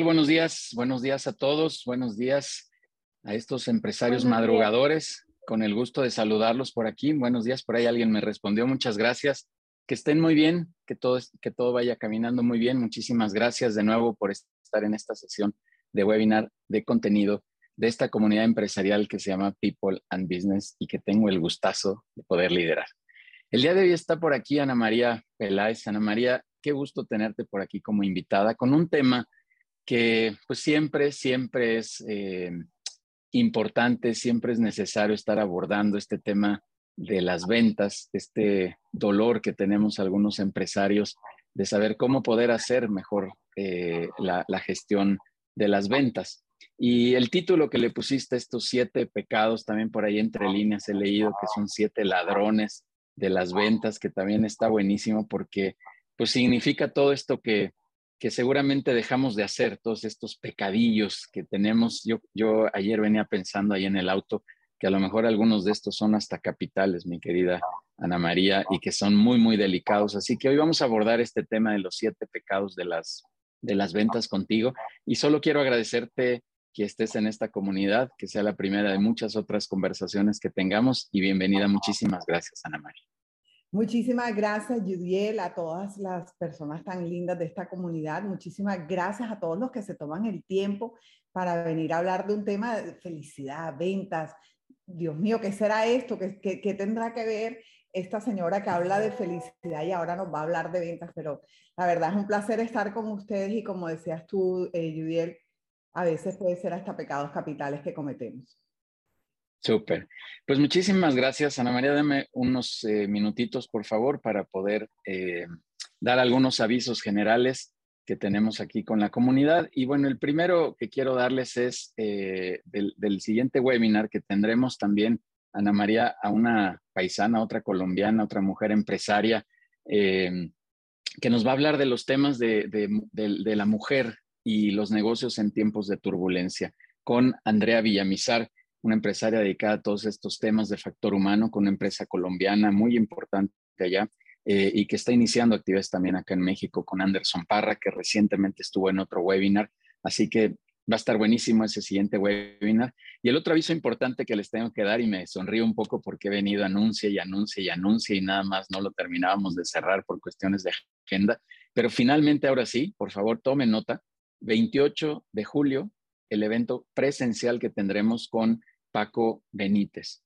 Buenos días. Buenos días a todos. Buenos días a estos empresarios madrugadores. Con el gusto de saludarlos por aquí. Buenos días. Por ahí alguien me respondió. Muchas gracias. Que estén muy bien, que todo, que todo vaya caminando muy bien. Muchísimas gracias de nuevo por estar en esta sesión de webinar de contenido de esta comunidad empresarial que se llama People and Business y que tengo el gustazo de poder liderar. El día de hoy está por aquí Ana María Peláez. Ana María, qué gusto tenerte por aquí como invitada con un tema que pues siempre, siempre es eh, importante, siempre es necesario estar abordando este tema de las ventas, este dolor que tenemos algunos empresarios de saber cómo poder hacer mejor eh, la, la, gestión de las ventas. Y el título que le pusiste, estos siete pecados, también por ahí entre líneas he leído que son siete ladrones de las ventas, que también está buenísimo porque pues significa todo esto que, que seguramente dejamos de hacer, todos estos pecadillos que tenemos. Yo, yo ayer venía pensando ahí en el auto que a lo mejor algunos de estos son hasta capitales, mi querida Ana María, y que son muy, muy delicados. Así que hoy vamos a abordar este tema de los siete pecados de las, de las ventas contigo. Y solo quiero agradecerte que estés en esta comunidad, que sea la primera de muchas otras conversaciones que tengamos y bienvenida. Muchísimas gracias, Ana María. Muchísimas gracias, Judiel, a todas las personas tan lindas de esta comunidad. Muchísimas gracias a todos los que se toman el tiempo para venir a hablar de un tema de felicidad, ventas. Dios mío, ¿qué será esto? ¿Qué, tendrá que ver esta señora que habla de felicidad y ahora nos va a hablar de ventas? Pero la verdad es un placer estar con ustedes y como decías tú, eh, a veces puede ser hasta pecados capitales que cometemos. Súper. Pues muchísimas gracias, Ana María. Dame unos eh, minutitos, por favor, para poder eh, dar algunos avisos generales que tenemos aquí con la comunidad. Y bueno, el primero que quiero darles es eh, del, siguiente webinar que tendremos también, Ana María, a una paisana, otra colombiana, otra mujer empresaria, que nos va a hablar de los temas de, de la mujer y los negocios en tiempos de turbulencia con Andrea Villamizar una empresaria dedicada a todos estos temas de factor humano con una empresa colombiana muy importante allá eh, y que está iniciando actividades también acá en México con Anderson Parra, que recientemente estuvo en otro webinar. Así que va a estar buenísimo ese siguiente webinar. Y el otro aviso importante que les tengo que dar, y me sonrío un poco porque he venido anuncia y anuncia y anuncia y nada más no lo terminábamos de cerrar por cuestiones de agenda. Pero finalmente, ahora sí, por favor, tomen nota. 28 de julio, el evento presencial que tendremos con Paco Benítez,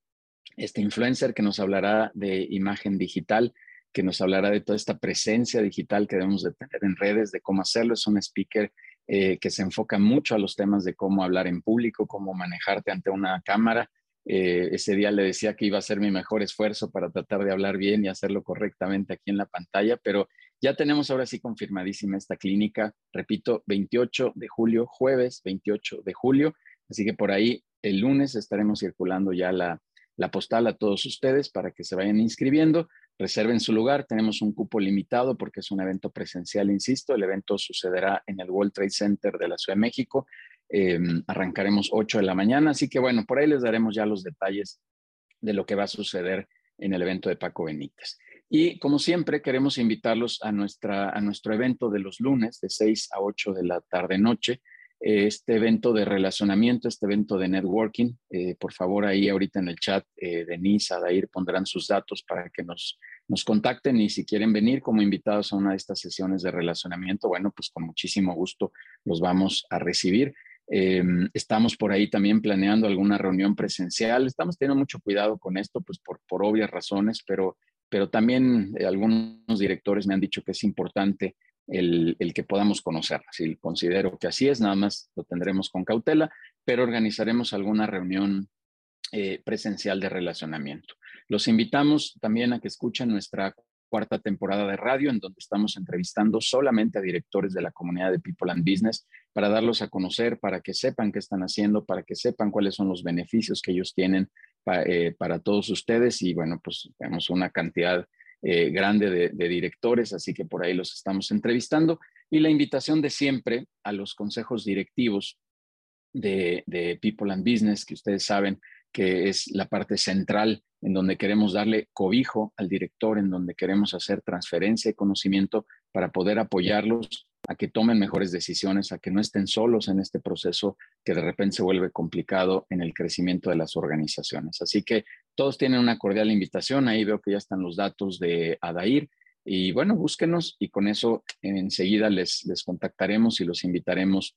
este influencer que nos hablará de imagen digital, que nos hablará de toda esta presencia digital que debemos de tener en redes, de cómo hacerlo. Es un speaker eh, que se enfoca mucho a los temas de cómo hablar en público, cómo manejarte ante una cámara. Eh, ese día le decía que iba a ser mi mejor esfuerzo para tratar de hablar bien y hacerlo correctamente aquí en la pantalla, pero ya tenemos ahora sí confirmadísima esta clínica, repito, 28 de julio, jueves 28 de julio, así que por ahí el lunes estaremos circulando ya la, postal a todos ustedes para que se vayan inscribiendo. Reserven su lugar, tenemos un cupo limitado porque es un evento presencial, insisto. El evento sucederá en el World Trade Center de la Ciudad de México. Em, arrancaremos 8 de la mañana, así que bueno, por ahí les daremos ya los detalles de lo que va a suceder en el evento de Paco Benítez. Y como siempre, queremos invitarlos a, nuestra, a nuestro evento de los lunes de 6 a 8 de la tarde-noche este evento de relacionamiento, este evento de networking. Eh, por favor, ahí ahorita en el chat, eh, Denise, Adair pondrán sus datos para que nos, nos contacten y si quieren venir como invitados a una de estas sesiones de relacionamiento, bueno, pues con muchísimo gusto los vamos a recibir. Em, estamos por ahí también planeando alguna reunión presencial. Estamos teniendo mucho cuidado con esto, pues por, por obvias razones, pero, pero también eh, algunos directores me han dicho que es importante el, que podamos conocer. Si considero que así es, nada más lo tendremos con cautela, pero organizaremos alguna reunión eh, presencial de relacionamiento. Los invitamos también a que escuchen nuestra cuarta temporada de radio, en donde estamos entrevistando solamente a directores de la comunidad de People and Business para darlos a conocer, para que sepan qué están haciendo, para que sepan cuáles son los beneficios que ellos tienen eh, para todos ustedes. Y bueno, pues tenemos una cantidad eh, grande de, directores, así que por ahí los estamos entrevistando. Y la invitación de siempre a los consejos directivos de, de People and Business, que ustedes saben que es la parte central en donde queremos darle cobijo al director, en donde queremos hacer transferencia de conocimiento para poder apoyarlos a que tomen mejores decisiones, a que no estén solos en este proceso que de repente se vuelve complicado en el crecimiento de las organizaciones. Así que todos tienen una cordial invitación. Ahí veo que ya están los datos de Adair. Y bueno, búsquenos y con eso enseguida les, les contactaremos y los invitaremos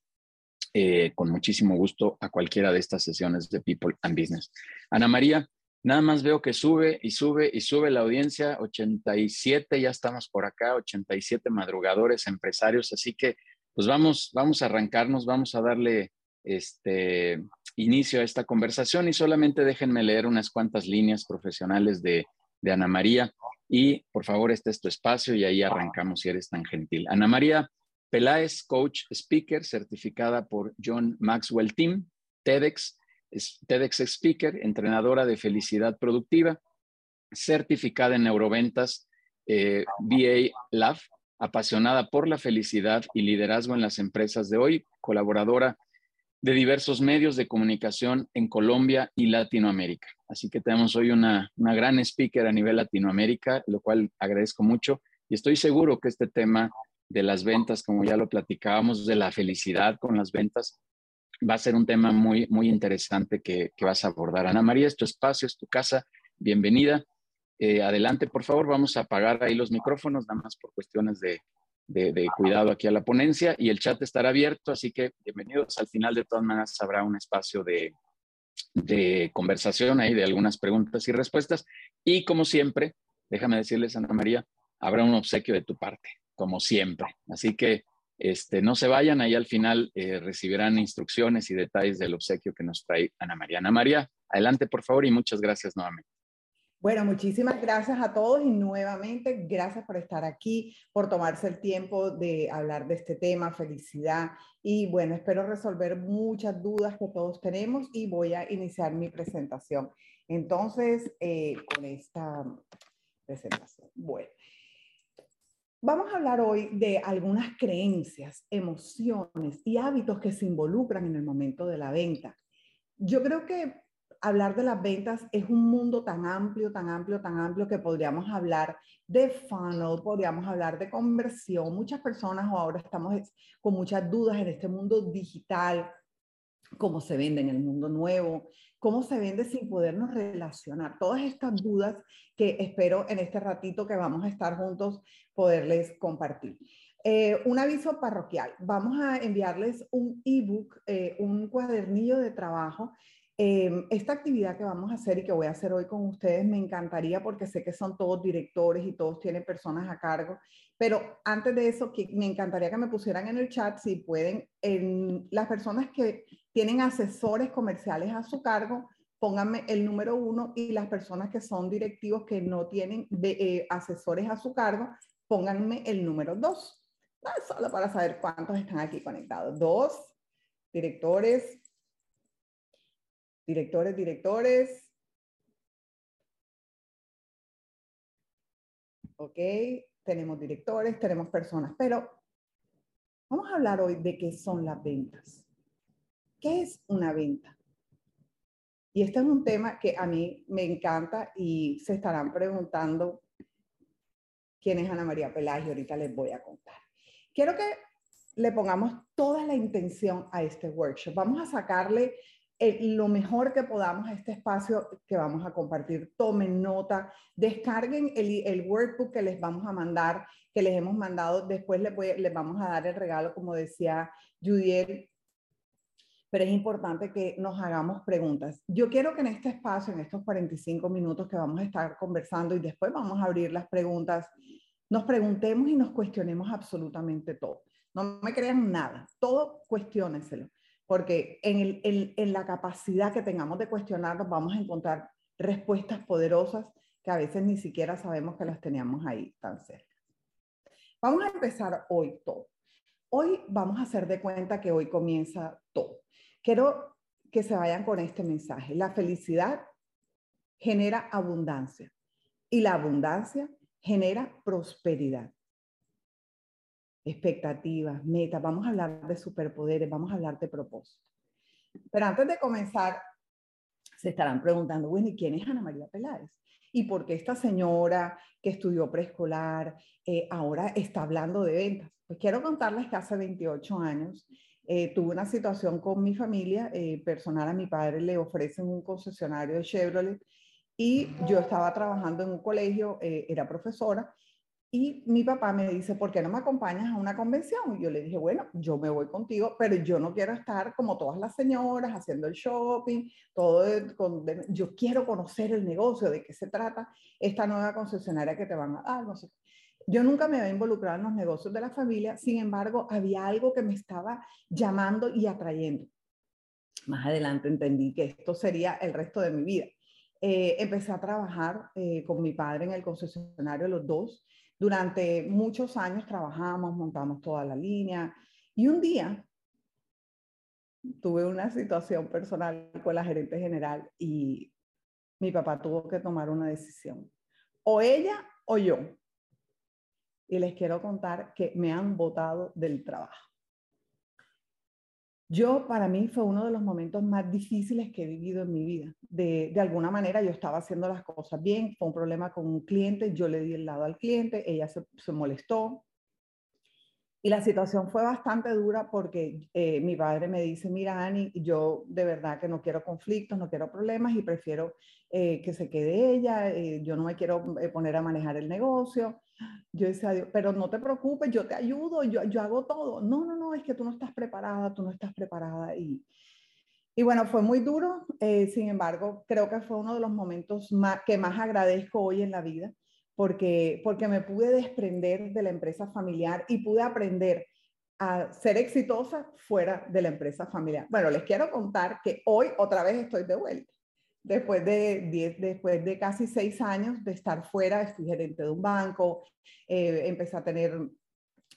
eh, con muchísimo gusto a cualquiera de estas sesiones de People and Business. Ana María, nada más veo que sube y sube y sube la audiencia, 87, ya estamos por acá, 87 madrugadores, empresarios, así que pues vamos, vamos a arrancarnos, vamos a darle este inicio a esta conversación y solamente déjenme leer unas cuantas líneas profesionales de, de Ana María y por favor este es tu espacio y ahí arrancamos si eres tan gentil. Ana María Peláez, coach speaker, certificada por John Maxwell Team, TEDx, TEDx Speaker, entrenadora de felicidad productiva, certificada en neuroventas, eh, BA Lab, apasionada por la felicidad y liderazgo en las empresas de hoy, colaboradora de diversos medios de comunicación en Colombia y Latinoamérica. Así que tenemos hoy una, una gran speaker a nivel Latinoamérica, lo cual agradezco mucho y estoy seguro que este tema de las ventas, como ya lo platicábamos, de la felicidad con las ventas, va a ser un tema muy, muy interesante que, vas a abordar. Ana María, es tu espacio, es tu casa, bienvenida. Eh, adelante, por favor, vamos a apagar ahí los micrófonos, nada más por cuestiones de, cuidado aquí a la ponencia y el chat estará abierto, así que bienvenidos. Al final, de todas maneras, habrá un espacio de, de conversación ahí, de algunas preguntas y respuestas. Y como siempre, déjame decirles, Ana María, habrá un obsequio de tu parte como siempre. Así que este, no se vayan, ahí al final eh, recibirán instrucciones y detalles del obsequio que nos trae Ana María. María, adelante por favor y muchas gracias nuevamente. Bueno, muchísimas gracias a todos y nuevamente gracias por estar aquí, por tomarse el tiempo de hablar de este tema, felicidad. Y bueno, espero resolver muchas dudas que todos tenemos y voy a iniciar mi presentación. Entonces, eh, con esta presentación. Bueno, Vamos a hablar hoy de algunas creencias, emociones y hábitos que se involucran en el momento de la venta. Yo creo que hablar de las ventas es un mundo tan amplio, tan amplio, tan amplio que podríamos hablar de funnel, podríamos hablar de conversión. Muchas personas ahora estamos con muchas dudas en este mundo digital, cómo se vende en el mundo nuevo, cómo se vende sin podernos relacionar. Todas estas dudas que espero en este ratito que vamos a estar juntos poderles compartir. Eh, un aviso parroquial. Vamos a enviarles un ebook, eh, un cuadernillo de trabajo. Eh, esta actividad que vamos a hacer y que voy a hacer hoy con ustedes me encantaría porque sé que son todos directores y todos tienen personas a cargo. Pero antes de eso, me encantaría que me pusieran en el chat si pueden, en, las personas que tienen asesores comerciales a su cargo, pónganme el número uno y las personas que son directivos que no tienen eh, asesores a su cargo, pónganme el número dos. solo para saber cuántos están aquí conectados. Dos, directores, directores, directores. Ok, tenemos directores, tenemos personas, pero vamos a hablar hoy de qué son las ventas. ¿Qué es una venta? Y este es un tema que a mí me encanta y se estarán preguntando quién es Ana María Pelagio. Ahorita les voy a contar. Quiero que le pongamos toda la intención a este workshop. Vamos a sacarle lo mejor que podamos a este espacio que vamos a compartir. Tomen nota, descarguen el, el workbook que les vamos a mandar, que les hemos mandado. Después les, les vamos a dar el regalo, como decía Judiel, pero es importante que nos hagamos preguntas. Yo quiero que en este espacio, en estos 45 minutos que vamos a estar conversando y después vamos a abrir las preguntas, nos preguntemos y nos cuestionemos absolutamente todo. No me crean nada, todo cuestiónenselo, porque en, en la capacidad que tengamos de cuestionarnos vamos a encontrar respuestas poderosas que a veces ni siquiera sabemos que las teníamos ahí tan cerca. Vamos a empezar hoy todo. Hoy vamos a hacer de cuenta que hoy comienza todo. Quiero que se vayan con este mensaje. La felicidad genera abundancia y la abundancia genera prosperidad. Expectativas, metas, vamos a hablar de superpoderes, vamos a hablar de propósito. Pero antes de comenzar, se estarán preguntando, bueno, ¿y quién es Ana María Peláez? ¿Y por qué esta señora que estudió preescolar eh, ahora está hablando de ventas? Pues quiero contarles que hace 28 años eh, tuve una situación con mi familia eh, personal. A mi padre le ofrecen un concesionario de Chevrolet y yo estaba trabajando en un colegio, era profesora, y mi papá me dice, ¿por qué no me acompañas a una convención? Y yo le dije, bueno, yo me voy contigo, pero yo no quiero estar como todas las señoras haciendo el shopping, todo, con, yo quiero conocer el negocio, de qué se trata esta nueva concesionaria que te van a dar, no sé. Yo nunca me había involucrado en los negocios de la familia, sin embargo, había algo que me estaba llamando y atrayendo. Más adelante entendí que esto sería el resto de mi vida. Eh, empecé a trabajar eh, con mi padre en el concesionario, los dos, durante muchos años trabajamos, montamos toda la línea y un día tuve una situación personal con la gerente general y mi papá tuvo que tomar una decisión. O ella o yo. Y les quiero contar que me han votado del trabajo. Yo, para mí, fue uno de los momentos más difíciles que he vivido en mi vida. De, alguna manera, yo estaba haciendo las cosas bien, fue un problema con un cliente, yo le di el lado al cliente, ella se, molestó. Y la situación fue bastante dura porque eh, mi padre me dice, mira, Ani, yo de verdad que no quiero conflictos, no quiero problemas y prefiero eh, que se quede ella, eh, yo no me quiero poner a manejar el negocio. Yo decía, pero no te preocupes, yo te ayudo, yo, yo hago todo. No, no, no, es que tú no estás preparada, tú no estás preparada. Y, y bueno, fue muy duro, eh, sin embargo, creo que fue uno de los momentos más, que más agradezco hoy en la vida, porque, porque me pude desprender de la empresa familiar y pude aprender a ser exitosa fuera de la empresa familiar. Bueno, les quiero contar que hoy otra vez estoy de vuelta después de, diez, después de casi seis años de estar fuera, fui gerente de un banco, eh, empecé a tener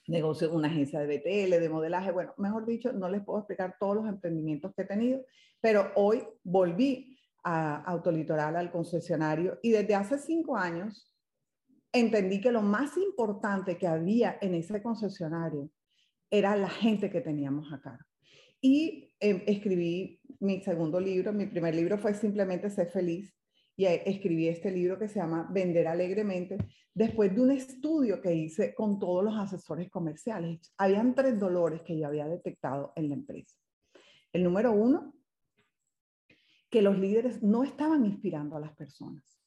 negocio una agencia de BTL, de modelaje, bueno, mejor dicho, no les puedo explicar todos los emprendimientos que he tenido, pero hoy volví a Autolitoral, al concesionario, y desde hace cinco años entendí que lo más importante que había en ese concesionario era la gente que teníamos acá. Y em, escribí mi segundo libro, mi primer libro fue simplemente Ser feliz y escribí este libro que se llama Vender alegremente después de un estudio que hice con todos los asesores comerciales. Habían tres dolores que yo había detectado en la empresa. El número uno, que los líderes no estaban inspirando a las personas.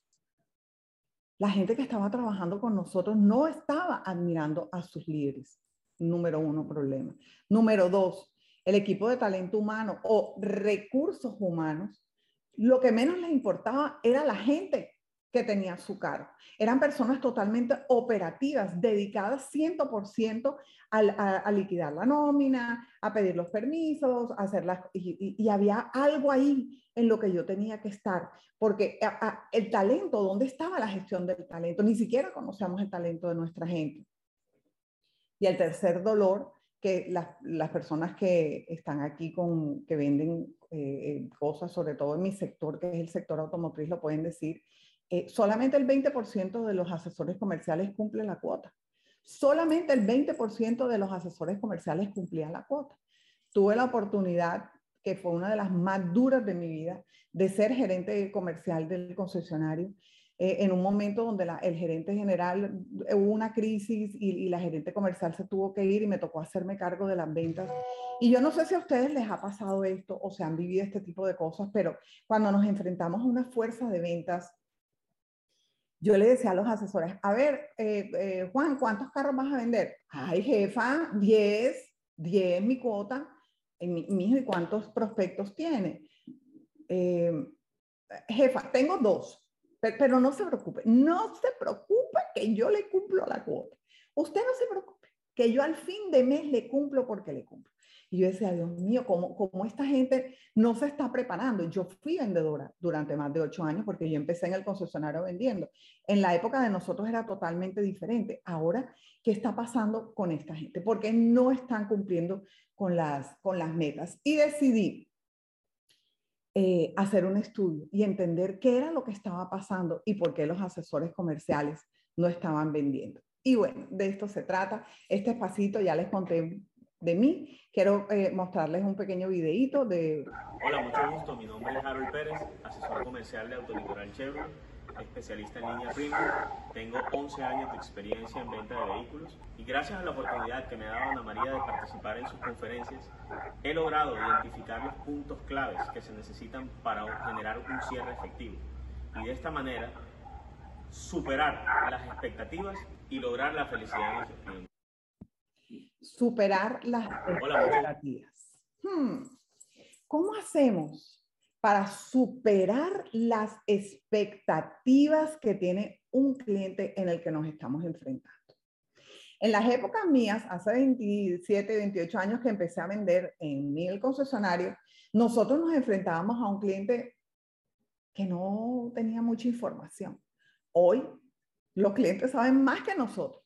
La gente que estaba trabajando con nosotros no estaba admirando a sus líderes. Número uno, problema. Número dos, el equipo de talento humano o recursos humanos, lo que menos les importaba era la gente que tenía su cargo. Eran personas totalmente operativas, dedicadas 100% a, a, liquidar la nómina, a pedir los permisos, a hacer las... Y, había algo ahí en lo que yo tenía que estar, porque el talento, ¿dónde estaba la gestión del talento? Ni siquiera conocíamos el talento de nuestra gente. Y el tercer dolor que las, las, personas que están aquí con, que venden eh, eh, cosas, sobre todo en mi sector, que es el sector automotriz, lo pueden decir, eh, solamente el 20% de los asesores comerciales cumplen la cuota. Solamente el 20% de los asesores comerciales cumplían la cuota. Tuve la oportunidad, que fue una de las más duras de mi vida, de ser gerente comercial del concesionario eh, en un momento donde el gerente general hubo una crisis y, la gerente comercial se tuvo que ir y me tocó hacerme cargo de las ventas. Y yo no sé si a ustedes les ha pasado esto o se han vivido este tipo de cosas, pero cuando nos enfrentamos a una fuerza de ventas, yo le decía a los asesores, a ver, eh, eh, Juan, ¿cuántos carros vas a vender? Ay, jefa, 10, 10 mi cuota. Mi, hijo, ¿y cuántos prospectos tiene? jefa, tengo dos. Pero, no se preocupe, no se preocupe que yo le cumplo la cuota. Usted no se preocupe, que yo al fin de mes le cumplo porque le cumplo. Y yo decía, Dios mío, ¿cómo, cómo esta gente no se está preparando? Yo fui vendedora durante más de ocho años porque yo empecé en el concesionario vendiendo. En la época de nosotros era totalmente diferente. Ahora, ¿qué está pasando con esta gente? Porque no están cumpliendo con las, con las metas. Y decidí eh, hacer un estudio y entender qué era lo que estaba pasando y por qué los asesores comerciales no estaban vendiendo. Y bueno, de esto se trata. Este espacito ya les conté de mí, quiero eh, mostrarles un pequeño videíto de... Hola, mucho gusto. Mi nombre es Harold Pérez, asesor comercial de Autolitoral Chevrolet, especialista en línea premium. Tengo 11 años de experiencia en venta de vehículos y gracias a la oportunidad que me ha dado Ana María de participar en sus conferencias, he logrado identificar los puntos claves que se necesitan para generar un cierre efectivo y de esta manera superar las expectativas y lograr la felicidad de nuestros clientes superar las expectativas. Hmm. ¿Cómo hacemos para superar las expectativas que tiene un cliente en el que nos estamos enfrentando? En las épocas mías, hace 27, 28 años que empecé a vender en mil concesionarios, nosotros nos enfrentábamos a un cliente que no tenía mucha información. Hoy los clientes saben más que nosotros.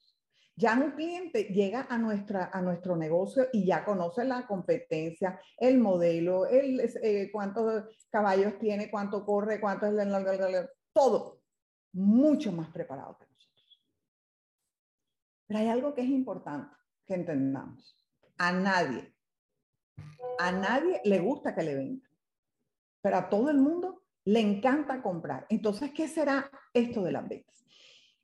Ya un cliente llega a, nuestra, a nuestro negocio y ya conoce la competencia, el modelo, el, eh, cuántos caballos tiene, cuánto corre, cuánto es el, todo, mucho más preparado que nosotros. Pero hay algo que es importante que entendamos. A nadie, a nadie le gusta que le vendan, pero a todo el mundo le encanta comprar. Entonces, ¿qué será esto de las ventas?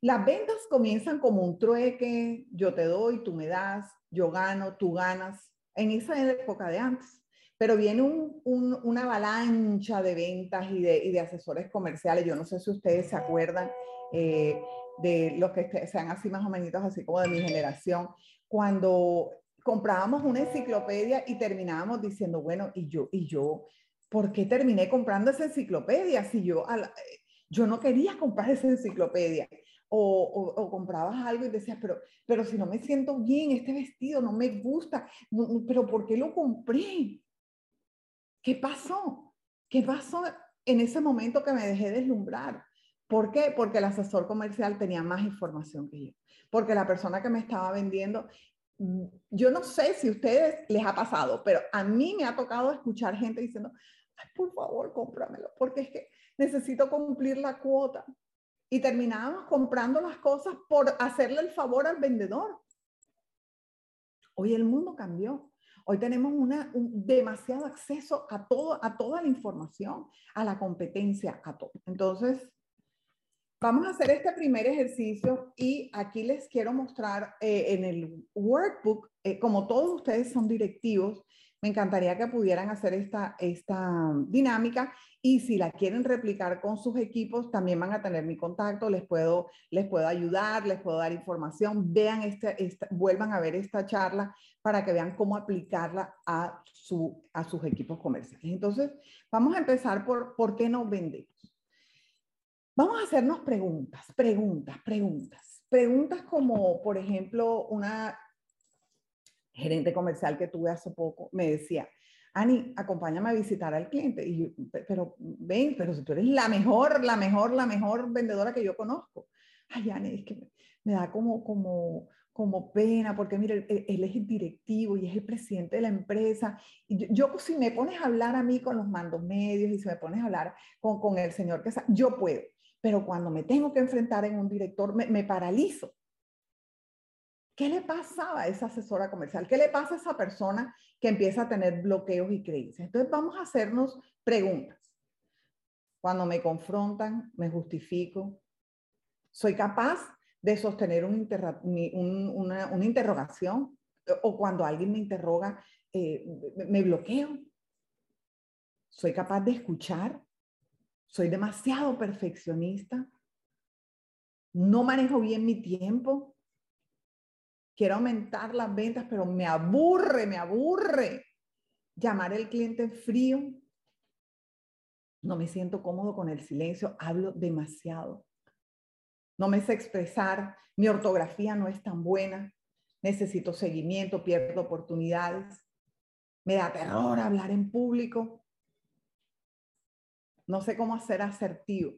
Las ventas comienzan como un trueque, yo te doy, tú me das, yo gano, tú ganas, en esa época de antes. Pero viene una avalancha de ventas y de, asesores comerciales. Yo no sé si ustedes se acuerdan eh, de los que sean así más o menos, así como de mi generación, cuando comprábamos una enciclopedia y terminábamos diciendo, bueno, y yo, y yo, ¿por qué terminé comprando esa enciclopedia si yo, yo no quería comprar esa enciclopedia? O, comprabas algo y decías, pero, pero si no me siento bien, este vestido no me gusta, pero ¿por qué lo compré? ¿Qué pasó? ¿Qué pasó en ese momento que me dejé deslumbrar? ¿Por qué? Porque el asesor comercial tenía más información que yo. Porque la persona que me estaba vendiendo, mm, yo no sé si a ustedes les ha pasado, pero a mí me ha tocado escuchar gente diciendo, Ay, por favor, cómpramelo, porque es que necesito cumplir la cuota y terminábamos comprando las cosas por hacerle el favor al vendedor. Hoy el mundo cambió. Hoy tenemos una, un, demasiado acceso a, todo, a toda la información, a la competencia, a todo. Entonces, vamos a hacer este primer ejercicio y aquí les quiero mostrar eh, en el workbook, eh, como todos ustedes son directivos, me encantaría que pudieran hacer esta, esta dinámica y si la quieren replicar con sus equipos, también van a tener mi contacto, les puedo, les puedo ayudar, les puedo dar información, vean esta, vuelvan a ver esta charla para que vean cómo aplicarla a, su, a sus equipos comerciales. Entonces, vamos a empezar por por qué no vendemos. Vamos a hacernos preguntas, preguntas, preguntas. Preguntas como, por ejemplo, una gerente comercial que tuve hace poco, me decía, Ani, acompáñame a visitar al cliente. Y pero ven, pero tú eres la mejor, la mejor, la mejor vendedora que yo conozco. Ay, Ani, es que me, da como, como, como pena, porque mire, él, es el directivo y es el presidente de la empresa. Y yo, si me pones a hablar a mí con los mandos medios y si me pones a hablar con, con el señor que yo puedo. Pero cuando me tengo que enfrentar en un director, me, me paralizo. ¿Qué le pasaba a esa asesora comercial? ¿Qué le pasa a esa persona que empieza a tener bloqueos y creencias? Entonces vamos a hacernos preguntas. Cuando me confrontan, me justifico. ¿Soy capaz de sostener una, interrogación? O cuando alguien me interroga, eh, me bloqueo. ¿Soy capaz de escuchar? ¿Soy demasiado perfeccionista? ¿No manejo bien mi tiempo? Quiero aumentar las ventas, pero me aburre, me aburre llamar al cliente frío. No me siento cómodo con el silencio, hablo demasiado. No me sé expresar, mi ortografía no es tan buena, necesito seguimiento, pierdo oportunidades. Me da terror hablar en público. No sé cómo ser asertivo.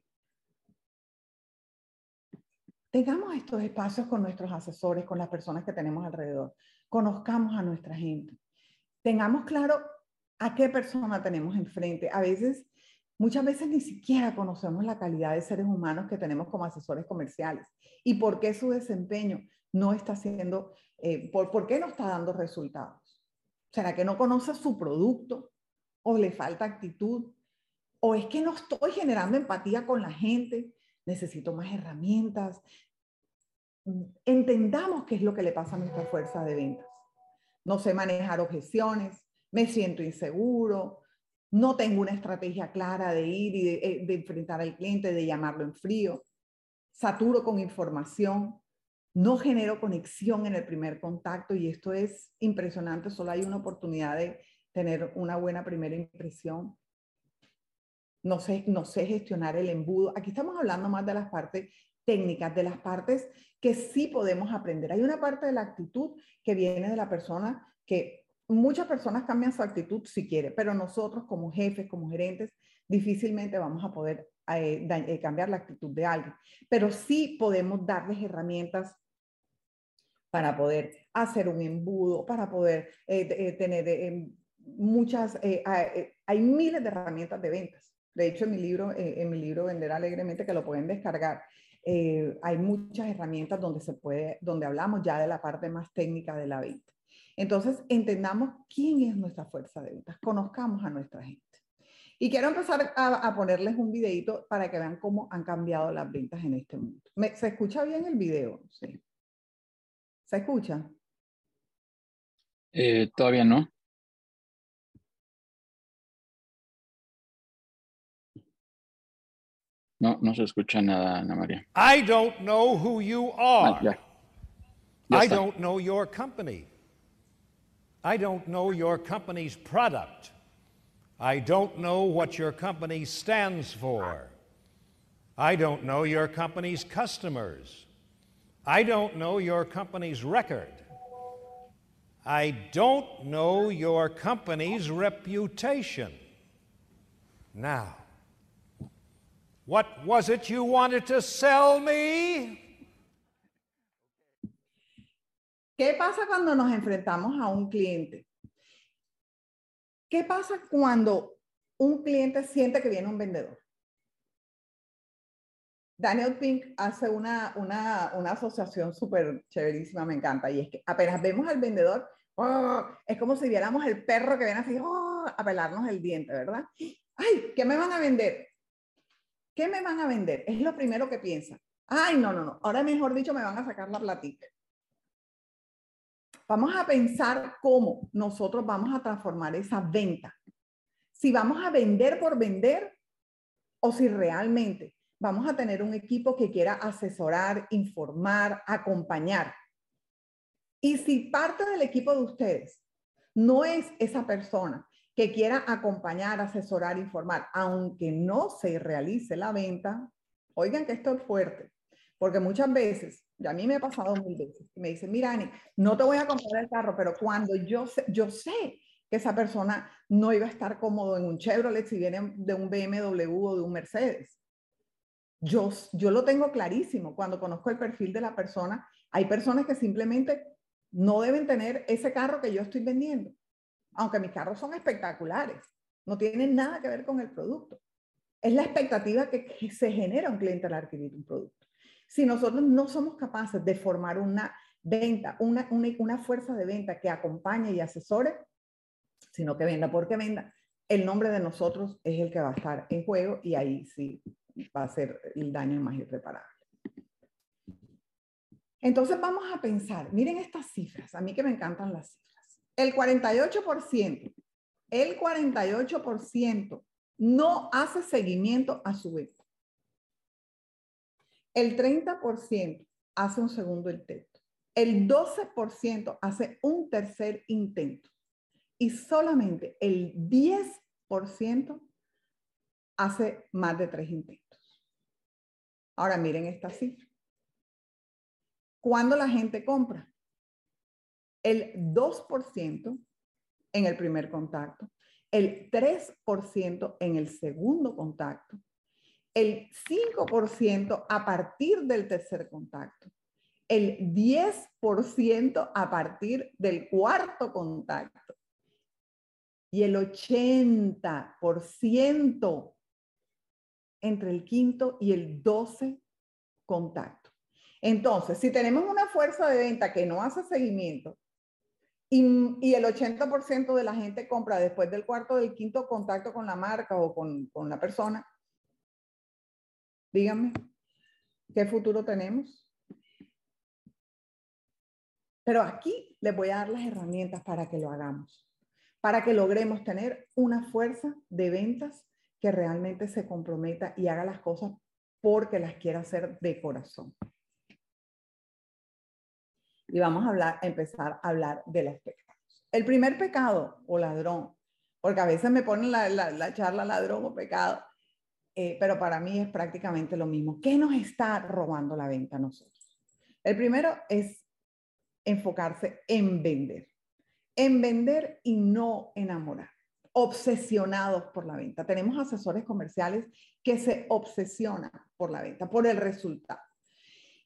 Tengamos estos espacios con nuestros asesores, con las personas que tenemos alrededor. Conozcamos a nuestra gente. Tengamos claro a qué persona tenemos enfrente. A veces, muchas veces ni siquiera conocemos la calidad de seres humanos que tenemos como asesores comerciales y por qué su desempeño no está siendo, eh, por, por qué no está dando resultados. ¿Será que no conoce su producto? ¿O le falta actitud? ¿O es que no estoy generando empatía con la gente? Necesito más herramientas. Entendamos qué es lo que le pasa a nuestra fuerza de ventas. No sé manejar objeciones, me siento inseguro, no tengo una estrategia clara de ir y de, eh, de enfrentar al cliente, de llamarlo en frío, saturo con información, no genero conexión en el primer contacto y esto es impresionante, solo hay una oportunidad de tener una buena primera impresión. No sé, gestionar el embudo. Aquí estamos hablando más de las partes técnicas, de las partes que sí podemos aprender. Hay una parte de la actitud que viene de la persona que muchas personas cambian su actitud si quiere, pero nosotros como jefes, como gerentes, difícilmente vamos a poder eh, eh, cambiar la actitud de alguien, pero sí podemos darles herramientas para poder hacer un embudo, para poder eh, tener muchas, hay miles de herramientas de ventas. De hecho, en mi libro, en mi libro Vender Alegremente, que lo pueden descargar, hay muchas herramientas donde se puede, donde hablamos ya de la parte más técnica de la venta. Entonces, entendamos quién es nuestra fuerza de ventas, conozcamos a nuestra gente. Y quiero empezar a, ponerles un videito para que vean cómo han cambiado las ventas en este mundo. ¿Se escucha bien el video? Sí. ¿Se escucha? Eh, todavía no. No, no se escucha nada, Ana María. I don't know who you are. Ah, I don't know your company. I don't know your company's product. I don't know what your company stands for. I don't know your company's customers. I don't know your company's record. I don't know your company's reputation. Now, what was it you wanted to sell me? ¿Qué pasa cuando nos enfrentamos a un cliente? ¿Qué pasa cuando un cliente siente que viene un vendedor? Daniel Pink hace una, una, una asociación súper chéverísima, me encanta, y es que apenas vemos al vendedor, ¡oh! es como si viéramos el perro que viene así ¡oh! a pelarnos el diente, ¿verdad? ¡Ay! ¿Qué me van a vender? ¿Qué me van a vender? Es lo primero que piensa. Ay, no, no, no. Ahora, mejor dicho, me van a sacar la platica. Vamos a pensar cómo nosotros vamos a transformar esa venta. Si vamos a vender por vender o si realmente vamos a tener un equipo que quiera asesorar, informar, acompañar. Y si parte del equipo de ustedes no es esa persona que quiera acompañar, asesorar, informar, aunque no se realice la venta, oigan que esto es fuerte, porque muchas veces y a mí me ha pasado mil veces. Me dicen, mira, Ani, no te voy a comprar el carro, pero cuando yo sé, yo sé que esa persona no iba a estar cómodo en un Chevrolet si viene de un BMW o de un Mercedes. Yo, yo lo tengo clarísimo. Cuando conozco el perfil de la persona, hay personas que simplemente no deben tener ese carro que yo estoy vendiendo. Aunque mis carros son espectaculares, no tienen nada que ver con el producto. Es la expectativa que, se genera un cliente al adquirir un producto. Si nosotros no somos capaces de formar una venta, una, una, fuerza de venta que acompañe y asesore, sino que venda porque venda, el nombre de nosotros es el que va a estar en juego y ahí sí va a ser el daño más irreparable. Entonces vamos a pensar, miren estas cifras, a mí que me encantan las cifras. El 48%, el 48% no hace seguimiento a su venta. El 30% hace un segundo intento. El 12% hace un tercer intento. Y solamente el 10% hace más de tres intentos. Ahora miren esta cifra. ¿Cuándo la gente compra? El 2% en el primer contacto, el 3% en el segundo contacto el 5% a partir del tercer contacto, el 10% a partir del cuarto contacto y el 80% entre el quinto y el 12 contacto. Entonces, si tenemos una fuerza de venta que no hace seguimiento, Y, y el 80% de la gente compra después del cuarto del quinto contacto con la marca o con, con la persona. Díganme, ¿qué futuro tenemos? Pero aquí les voy a dar las herramientas para que lo hagamos, para que logremos tener una fuerza de ventas que realmente se comprometa y haga las cosas porque las quiera hacer de corazón. Y vamos a hablar, empezar a hablar de los pecados. El primer pecado o ladrón, porque a veces me ponen la, la, charla ladrón o pecado, eh, pero para mí es prácticamente lo mismo. ¿Qué nos está robando la venta a nosotros? El primero es enfocarse en vender, en vender y no enamorar, obsesionados por la venta. Tenemos asesores comerciales que se obsesionan por la venta, por el resultado.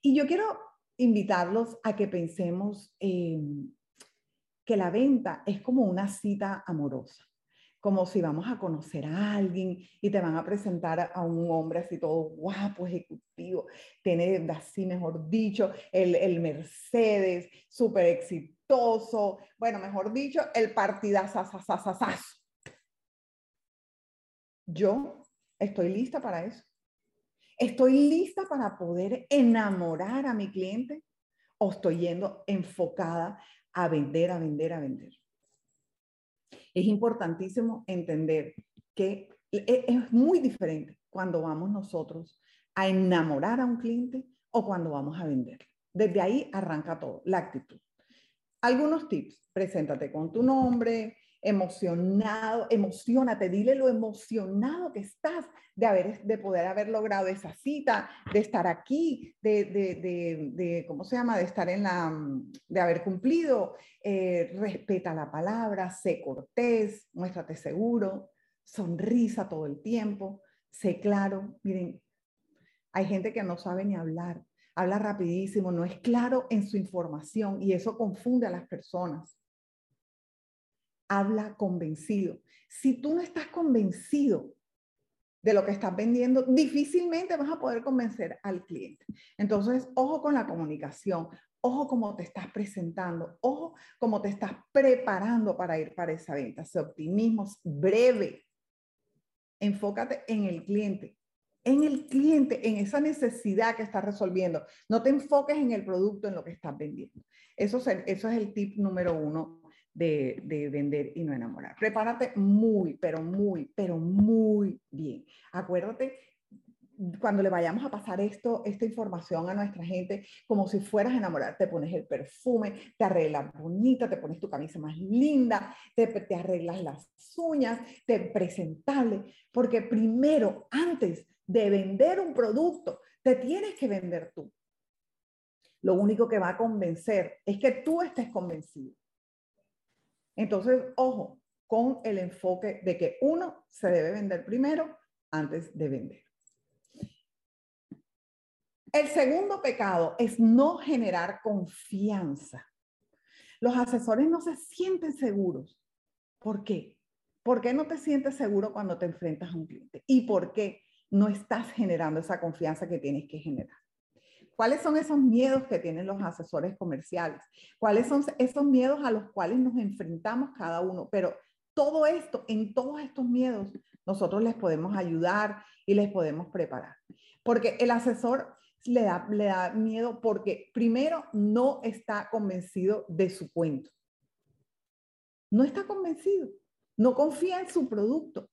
Y yo quiero invitarlos a que pensemos que la venta es como una cita amorosa, como si vamos a conocer a alguien y te van a presentar a un hombre así todo guapo, ejecutivo, tiene así, mejor dicho, el, el Mercedes, súper exitoso, bueno, mejor dicho, el partidazo. Yo estoy lista para eso. ¿Estoy lista para poder enamorar a mi cliente o estoy yendo enfocada a vender, a vender, a vender? Es importantísimo entender que e, es muy diferente cuando vamos nosotros a enamorar a un cliente o cuando vamos a vender. Desde ahí arranca todo, la actitud. Algunos tips, preséntate con tu nombre, emocionado, emocionate, dile lo emocionado que estás de, haber, de poder haber logrado esa cita, de estar aquí, de, de, de, ¿cómo se llama?, de estar en la, de haber cumplido, eh, respeta la palabra, sé cortés, muéstrate seguro, sonrisa todo el tiempo, sé claro. Miren, hay gente que no sabe ni hablar, habla rapidísimo, no es claro en su información y eso confunde a las personas habla convencido. Si tú no estás convencido de lo que estás vendiendo, difícilmente vas a poder convencer al cliente. Entonces, ojo con la comunicación, ojo cómo te estás presentando, ojo cómo te estás preparando para ir para esa venta. Ese optimismo breve. Enfócate en el cliente, en el cliente, en esa necesidad que estás resolviendo. No te enfoques en el producto, en lo que estás vendiendo. Eso es eso es el tip número uno de, vender y no enamorar. Prepárate muy, pero muy, pero muy bien. Acuérdate cuando le vayamos a pasar esto, esta información a nuestra gente, como si fueras a enamorar, te pones el perfume, te arreglas bonita, te pones tu camisa más linda, te, te arreglas las uñas, te presentable, porque primero, antes de vender un producto, te tienes que vender tú. Lo único que va a convencer es que tú estés convencido. Entonces, ojo con el enfoque de que uno se debe vender primero antes de vender. El segundo pecado es no generar confianza. Los asesores no se sienten seguros. ¿Por qué? ¿Por qué no te sientes seguro cuando te enfrentas a un cliente? ¿Y por qué no estás generando esa confianza que tienes que generar? ¿Cuáles son esos miedos que tienen los asesores comerciales? ¿Cuáles son esos miedos a los cuales nos enfrentamos cada uno? Pero todo esto, en todos estos miedos, nosotros les podemos ayudar y les podemos preparar. Porque el asesor le da, le da miedo porque primero no está convencido de su cuento. No está convencido, no confía en su producto,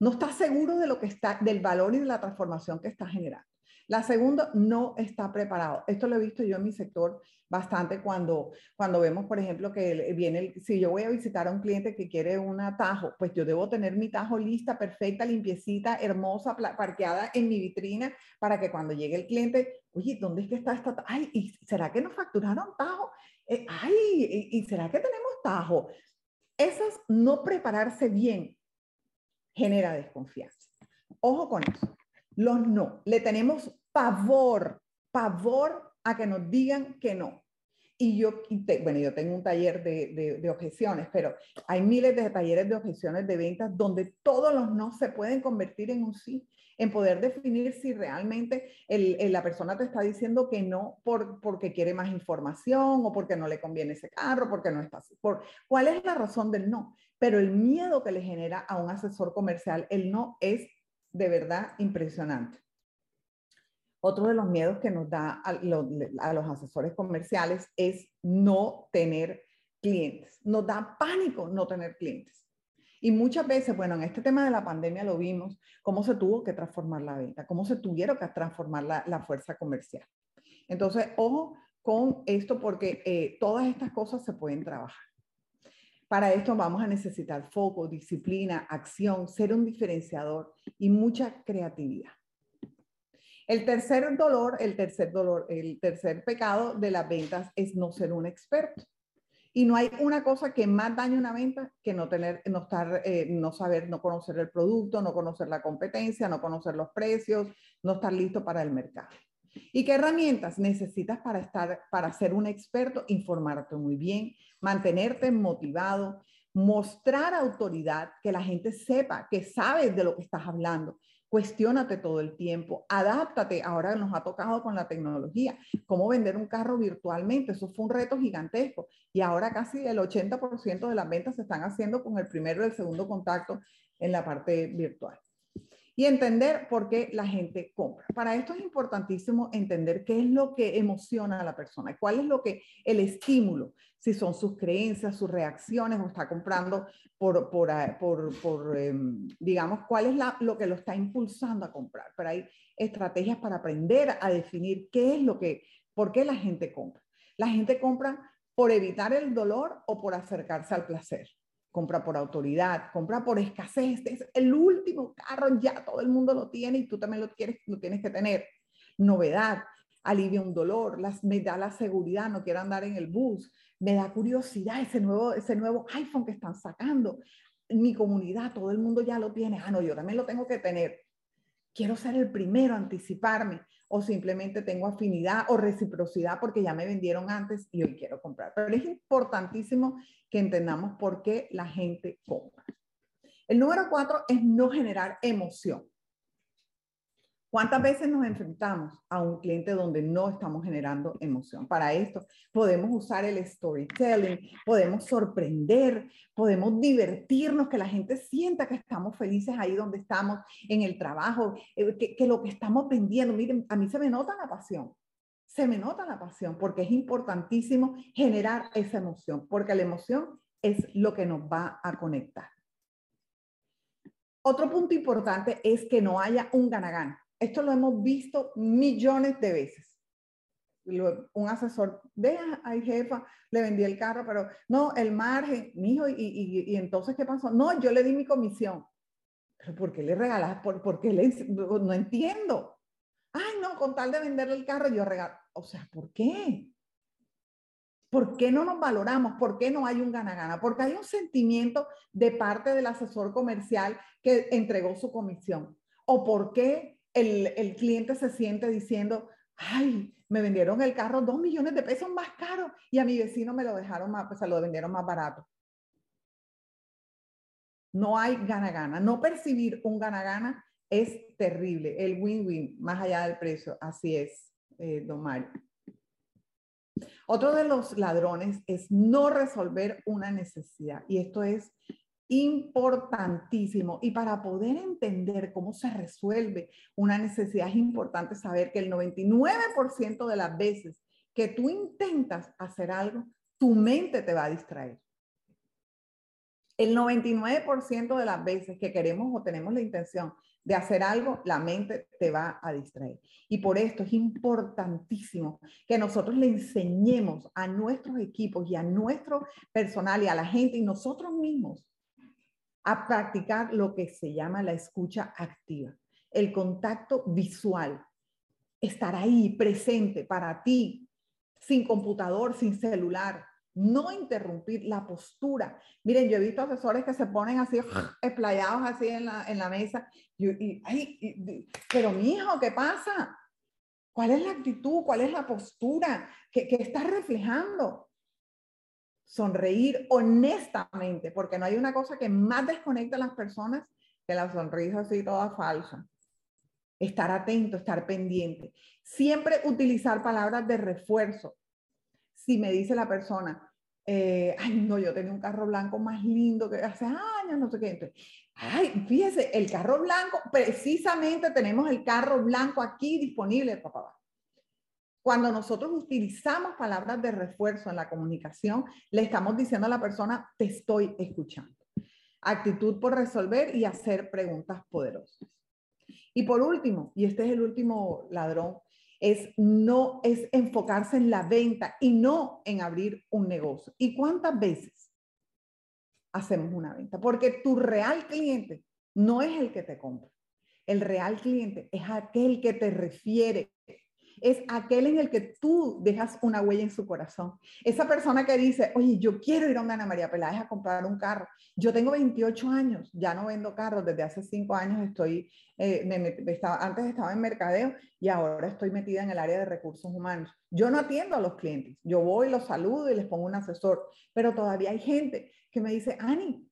no está seguro de lo que está, del valor y de la transformación que está generando. La segunda, no está preparado. Esto lo he visto yo en mi sector bastante cuando, cuando vemos, por ejemplo, que viene, si yo voy a visitar a un cliente que quiere un atajo, pues yo debo tener mi tajo lista, perfecta, limpiecita, hermosa, parqueada en mi vitrina para que cuando llegue el cliente, oye, ¿dónde es que está esta? Ay, ¿y será que nos facturaron tajo? Eh, ay, ¿y será que tenemos tajo? Esas no prepararse bien genera desconfianza. Ojo con eso. Los no. Le tenemos pavor, pavor a que nos digan que no. Y yo, bueno, yo tengo un taller de, objeciones, pero hay miles de talleres de objeciones de ventas donde todos los no se pueden convertir en un sí. en poder definir si realmente la persona te está diciendo que no por, porque quiere más información o porque no le conviene ese carro, porque no está. Por, ¿Cuál es la razón del no? Pero el miedo que le genera a un asesor comercial el no es de verdad impresionante. Otro de los miedos que nos da a, los asesores comerciales es no tener clientes. Nos da pánico no tener clientes. Y muchas veces, bueno, en este tema de la pandemia lo vimos, cómo se tuvo que transformar la venta, cómo se tuvieron que transformar la, fuerza comercial. Entonces, ojo con esto porque eh, todas estas cosas se pueden trabajar. Para esto vamos a necesitar foco, disciplina, acción, ser un diferenciador y mucha creatividad. El tercer dolor, el tercer dolor, el tercer pecado de las ventas es no ser un experto. Y no hay una cosa que más dañe una venta que no tener, no estar, eh, no saber, no conocer el producto, no conocer la competencia, no conocer los precios, no estar listo para el mercado. ¿Y qué herramientas necesitas para estar, para ser un experto? Informarte muy bien, mantenerte motivado, mostrar autoridad, que la gente sepa que sabes de lo que estás hablando, cuestiónate todo el tiempo, adáptate. Ahora nos ha tocado con la tecnología, cómo vender un carro virtualmente. Eso fue un reto gigantesco. Y ahora casi el 80% de las ventas se están haciendo con el primero y el segundo contacto en la parte virtual y entender por qué la gente compra. Para esto es importantísimo entender qué es lo que emociona a la persona, cuál es lo que el estímulo, si son sus creencias, sus reacciones o está comprando por, por, ah, por, em, digamos, cuál es lo que lo está impulsando a comprar. Pero hay estrategias para aprender a definir qué es lo que, por qué la gente compra. La gente compra por evitar el dolor o por acercarse al placer compra por autoridad, compra por escasez, este es el último carro, ya todo el mundo lo tiene y tú también lo, quieres, lo tienes que tener. Novedad, alivia un dolor, me da la seguridad, no quiero andar en el bus, me da curiosidad ese nuevo, ese nuevo iPhone que están sacando. Mi comunidad, todo el mundo ya lo tiene, ah, no, yo también lo tengo que tener. Quiero ser el primero, anticiparme o simplemente tengo afinidad o reciprocidad porque ya me vendieron antes y hoy quiero comprar. Pero es importantísimo que entendamos por qué la gente compra. El número cuatro es no generar emoción. ¿Cuántas veces nos enfrentamos a un cliente donde no estamos generando emoción? Para esto podemos usar el storytelling, podemos sorprender, podemos divertirnos, que la gente sienta que estamos felices ahí donde estamos, en el trabajo, eh, que, lo que estamos vendiendo, miren, a mí se me nota la pasión, se me nota la pasión, porque es importantísimo generar esa emoción, porque la emoción es lo que nos va a conectar. Otro punto importante es que no haya un gana-gana. Esto lo hemos visto millones de veces. Un asesor, vea, ay jefa, le vendí el carro, pero no, el margen, mijo, y, y, y entonces, ¿qué pasó? No, yo le di mi comisión. ¿Pero por qué le regalas? ¿Por, por qué le, no entiendo? Ay, no, con tal de venderle el carro, yo regalo. O sea, ¿por qué? ¿Por qué no nos valoramos? ¿Por qué no hay un gana-gana? Porque hay un sentimiento de parte del asesor comercial que entregó su comisión. ¿O por qué el, cliente se siente diciendo, ay, me vendieron el carro dos millones de pesos más caro y a mi vecino me lo dejaron más, pues se lo vendieron más barato. No hay gana-gana. No percibir un gana-gana es terrible. El win-win, más allá del precio. Así es, eh, don Mario. Otro de los ladrones es no resolver una necesidad. Y esto es importantísimo. Y para poder entender cómo se resuelve una necesidad es importante saber que el 99% de las veces que tú intentas hacer algo, tu mente te va a distraer. El 99% de las veces que queremos o tenemos la intención de hacer algo, la mente te va a distraer. Y por esto es importantísimo que nosotros le enseñemos a nuestros equipos y a nuestro personal y a la gente y nosotros mismos a practicar lo que se llama la escucha activa, el contacto visual, estar ahí presente para ti, sin computador, sin celular, no interrumpir la postura. Miren, yo he visto asesores que se ponen así, esplayados así en la, en la mesa, y, pero mi hijo, ¿qué pasa? ¿Cuál es la actitud? ¿Cuál es la postura? ¿Qué, qué estás reflejando? Sonreír honestamente, porque no hay una cosa que más desconecta a las personas que la sonrisa así toda falsa. estar atento, estar pendiente. Siempre utilizar palabras de refuerzo. Si me dice la persona, eh, ay, no, yo tenía un carro blanco más lindo que hace años, no sé qué. Entonces, ay, fíjese, el carro blanco, precisamente tenemos el carro blanco aquí disponible, papá. Cuando nosotros utilizamos palabras de refuerzo en la comunicación, le estamos diciendo a la persona, te estoy escuchando. Actitud por resolver y hacer preguntas poderosas. Y por último, y este es el último ladrón, es no es enfocarse en la venta y no en abrir un negocio. ¿Y cuántas veces hacemos una venta? Porque tu real cliente no es el que te compra. El real cliente es aquel que te refiere es aquel en el que tú dejas una huella en su corazón. Esa persona que dice, oye, yo quiero ir a una Ana María Peláez a comprar un carro. Yo tengo 28 años, ya no vendo carros, desde hace 5 años estoy, eh, estaba, antes estaba en mercadeo y ahora estoy metida en el área de recursos humanos. Yo no atiendo a los clientes, yo voy, los saludo y les pongo un asesor, pero todavía hay gente que me dice, Ani,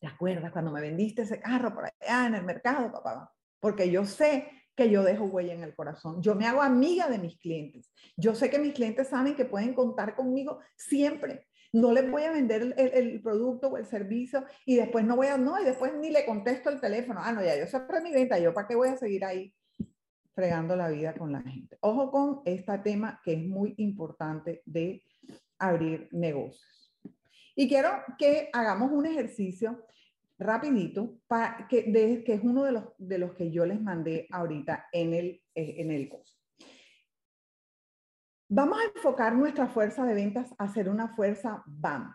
¿te acuerdas cuando me vendiste ese carro por allá en el mercado, papá? Porque yo sé que yo dejo huella en el corazón. Yo me hago amiga de mis clientes. Yo sé que mis clientes saben que pueden contar conmigo siempre. No les voy a vender el, producto o el servicio y después no voy a, no, y después ni le contesto el teléfono. Ah, no, ya yo cerré mi venta, yo para qué voy a seguir ahí fregando la vida con la gente. Ojo con este tema que es muy importante de abrir negocios. Y quiero que hagamos un ejercicio rapidito, para, que, es uno de los, de los que yo les mandé ahorita en el, eh, en el curso. Vamos a enfocar nuestra fuerza de ventas a ser una fuerza BAM.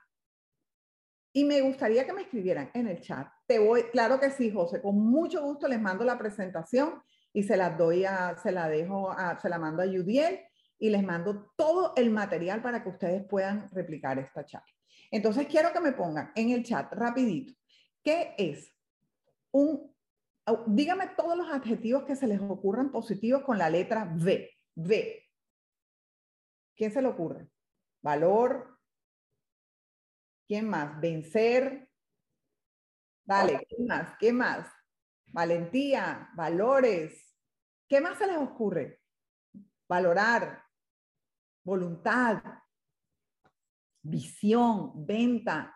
Y me gustaría que me escribieran en el chat. Te voy, claro que sí, José, con mucho gusto les mando la presentación y se la doy a, se la dejo, a, se la mando a Yudiel y les mando todo el material para que ustedes puedan replicar esta charla. Entonces quiero que me pongan en el chat rapidito ¿Qué es? Un, dígame todos los adjetivos que se les ocurran positivos con la letra V. V. ¿Quién se le ocurre? Valor. ¿Quién más? Vencer. Dale, ¿qué más? ¿Qué más? Valentía, valores. ¿Qué más se les ocurre? Valorar, voluntad, visión, venta,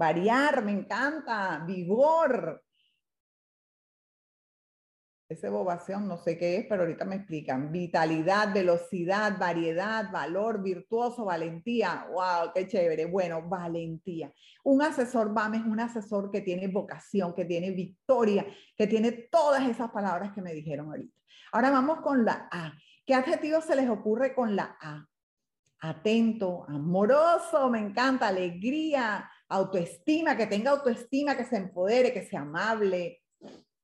Variar, me encanta. Vigor. Esa evocación no sé qué es, pero ahorita me explican. Vitalidad, velocidad, variedad, valor, virtuoso, valentía. ¡Wow! ¡Qué chévere! Bueno, valentía. Un asesor BAM es un asesor que tiene vocación, que tiene victoria, que tiene todas esas palabras que me dijeron ahorita. Ahora vamos con la A. ¿Qué adjetivo se les ocurre con la A? Atento, amoroso, me encanta, alegría, autoestima, que tenga autoestima, que se empodere, que sea amable,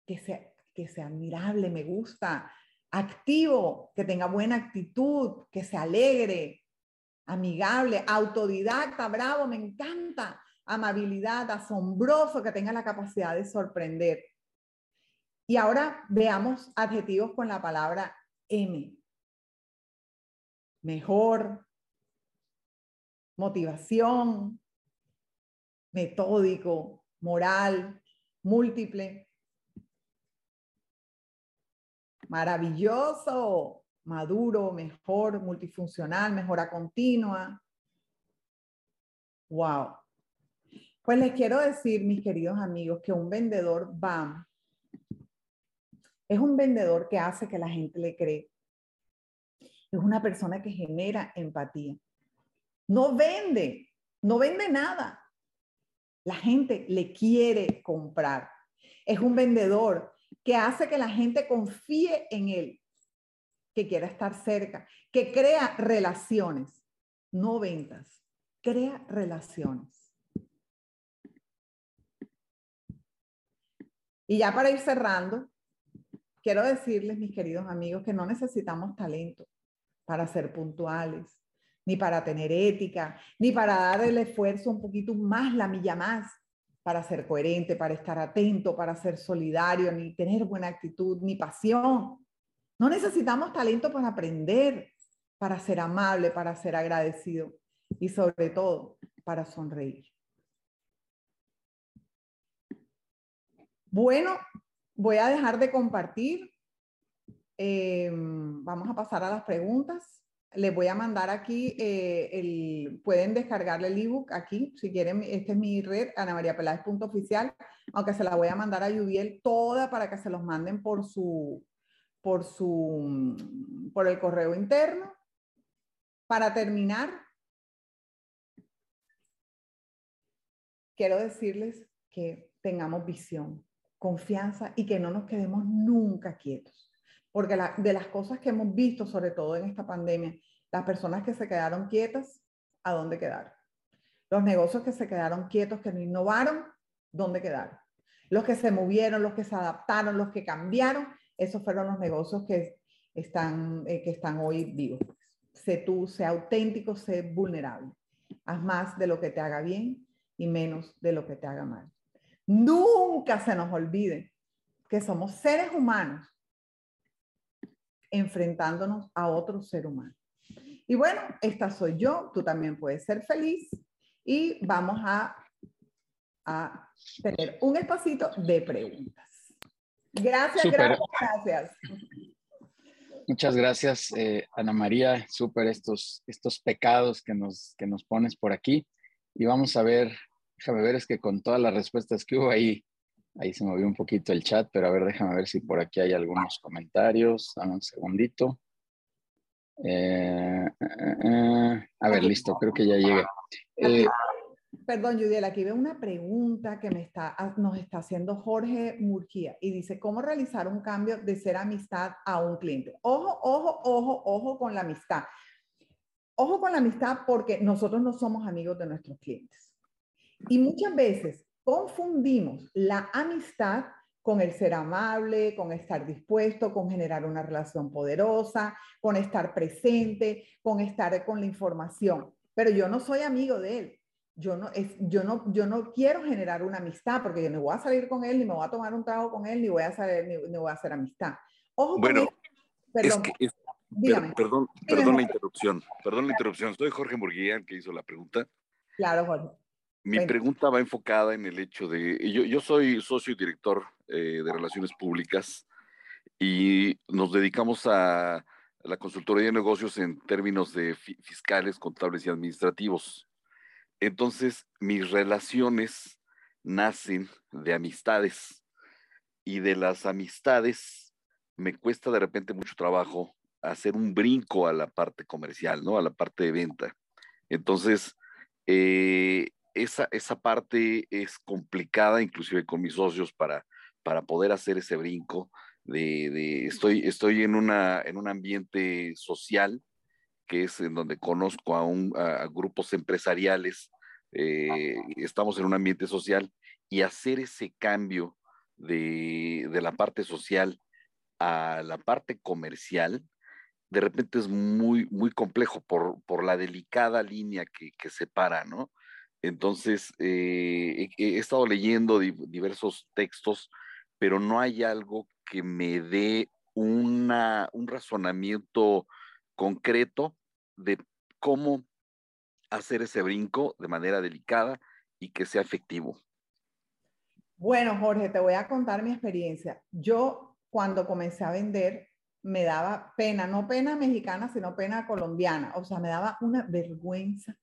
que sea, sea admirable, me gusta, activo, que tenga buena actitud, que se alegre, amigable, autodidacta, bravo, me encanta, amabilidad, asombroso, que tenga la capacidad de sorprender. Y ahora veamos adjetivos con la palabra M. Mejor, motivación, metódico, moral, múltiple. Maravilloso, maduro, mejor, multifuncional, mejora continua. Wow. Pues les quiero decir, mis queridos amigos, que un vendedor BAM es un vendedor que hace que la gente le cree. Es una persona que genera empatía. No vende, no vende nada, la gente le quiere comprar. Es un vendedor que hace que la gente confíe en él, que quiera estar cerca, que crea relaciones, no ventas, crea relaciones. Y ya para ir cerrando, quiero decirles, mis queridos amigos, que no necesitamos talento para ser puntuales, ni para tener ética, ni para dar el esfuerzo un poquito más, la milla más, para ser coherente, para estar atento, para ser solidario, ni tener buena actitud, ni pasión. No necesitamos talento para aprender, para ser amable, para ser agradecido y sobre todo para sonreír. Bueno, voy a dejar de compartir. Em, vamos a pasar a las preguntas. Les voy a mandar aquí, eh, el, pueden descargarle el ebook aquí, si quieren, esta es mi red, anamariapeláez.oficial, aunque se la voy a mandar a Yudiel toda para que se los manden por su, por su, por el correo interno. Para terminar, quiero decirles que tengamos visión, confianza y que no nos quedemos nunca quietos. Porque de las cosas que hemos visto, sobre todo en esta pandemia, las personas que se quedaron quietas, ¿a dónde quedaron? Los negocios que se quedaron quietos, que no innovaron, ¿dónde quedaron? Los que se movieron, los que se adaptaron, los que cambiaron, esos fueron los negocios que están, eh, que están hoy vivos. Sé tú, sé auténtico, sé vulnerable. Haz más de lo que te haga bien y menos de lo que te haga mal. Nunca se nos olvide que somos seres humanos enfrentándonos a otro ser humano. Y bueno, esta soy yo, tú también puedes ser feliz y vamos a, a tener un espacito de preguntas. Gracias, gracias, gracias. Muchas gracias, eh, Ana María. Súper estos, estos pecados que nos, que nos pones por aquí. Y vamos a ver, déjame ver, es que con todas las respuestas que hubo ahí, ahí se movió un poquito el chat, pero a ver, déjame ver si por aquí hay algunos comentarios. Dame un segundito. Eh, eh, a ver, listo, creo que ya llegué. Perdón, Judiel, aquí veo una pregunta que me está, ah, nos está haciendo Jorge Murquía y dice, ¿cómo realizar un cambio de ser amistad a un cliente? Ojo, ojo, ojo, ojo con la amistad. Ojo con la amistad porque nosotros no somos amigos de nuestros clientes. Y muchas veces confundimos la amistad con el ser amable, con estar dispuesto, con generar una relación poderosa, con estar presente, con estar con la información. Pero yo no soy amigo de él yo no, es, yo, no, yo no quiero generar una amistad porque yo no voy a salir con él, ni me voy a tomar un trago con él, ni voy a, salir, ni, voy a hacer amistad. Ojo bueno, perdón, es que, perdón, perdón la interrupción, perdón la interrupción. Soy Jorge Murguía, el que hizo la pregunta. Claro, Jorge. Mi pregunta va enfocada en el hecho de, yo, yo soy socio y director eh, de Relaciones Públicas y nos dedicamos a la consultoría de negocios en términos de fiscales, contables y administrativos. Entonces, mis relaciones nacen de amistades y de las amistades me cuesta de repente mucho trabajo hacer un brinco a la parte comercial, ¿no? A la parte de venta. Entonces, eh, esa, esa parte es complicada, inclusive con mis socios, para, para poder hacer ese brinco de, estoy, estoy en, una, en un ambiente social que es en donde conozco a, grupos empresariales, eh, estamos en un ambiente social y hacer ese cambio de, la parte social a la parte comercial, de repente es muy, muy complejo por, la delicada línea que, separa, ¿no? Entonces, eh, he, estado leyendo diversos textos, pero no hay algo que me dé una, un razonamiento concreto de cómo hacer ese brinco de manera delicada y que sea efectivo. Bueno, Jorge, te voy a contar mi experiencia. Yo cuando comencé a vender me daba pena, no pena mexicana, sino pena colombiana. O sea, me daba una vergüenza.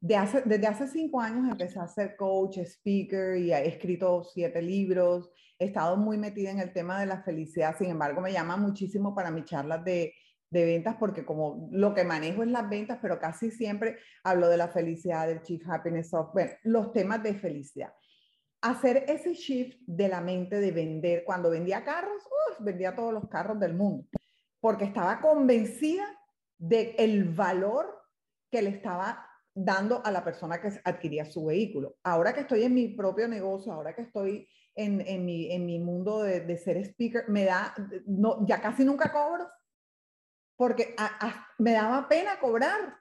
De hace, desde hace cinco años empecé a ser coach, speaker y he escrito siete libros. He estado muy metida en el tema de la felicidad. Sin embargo, me llama muchísimo para mis charlas de de ventas porque como lo que manejo es las ventas, pero casi siempre hablo de la felicidad, del Chief Happiness Software, los temas de felicidad. Hacer ese shift de la mente de vender, cuando vendía carros, vendía todos los carros del mundo, porque estaba convencida de el valor que le estaba dando a la persona que adquiría su vehículo. Ahora que estoy en mi propio negocio, ahora que estoy en, en, mi, en mi, mundo de, de, ser speaker, me da, no, ya casi nunca cobro, porque me daba pena cobrar.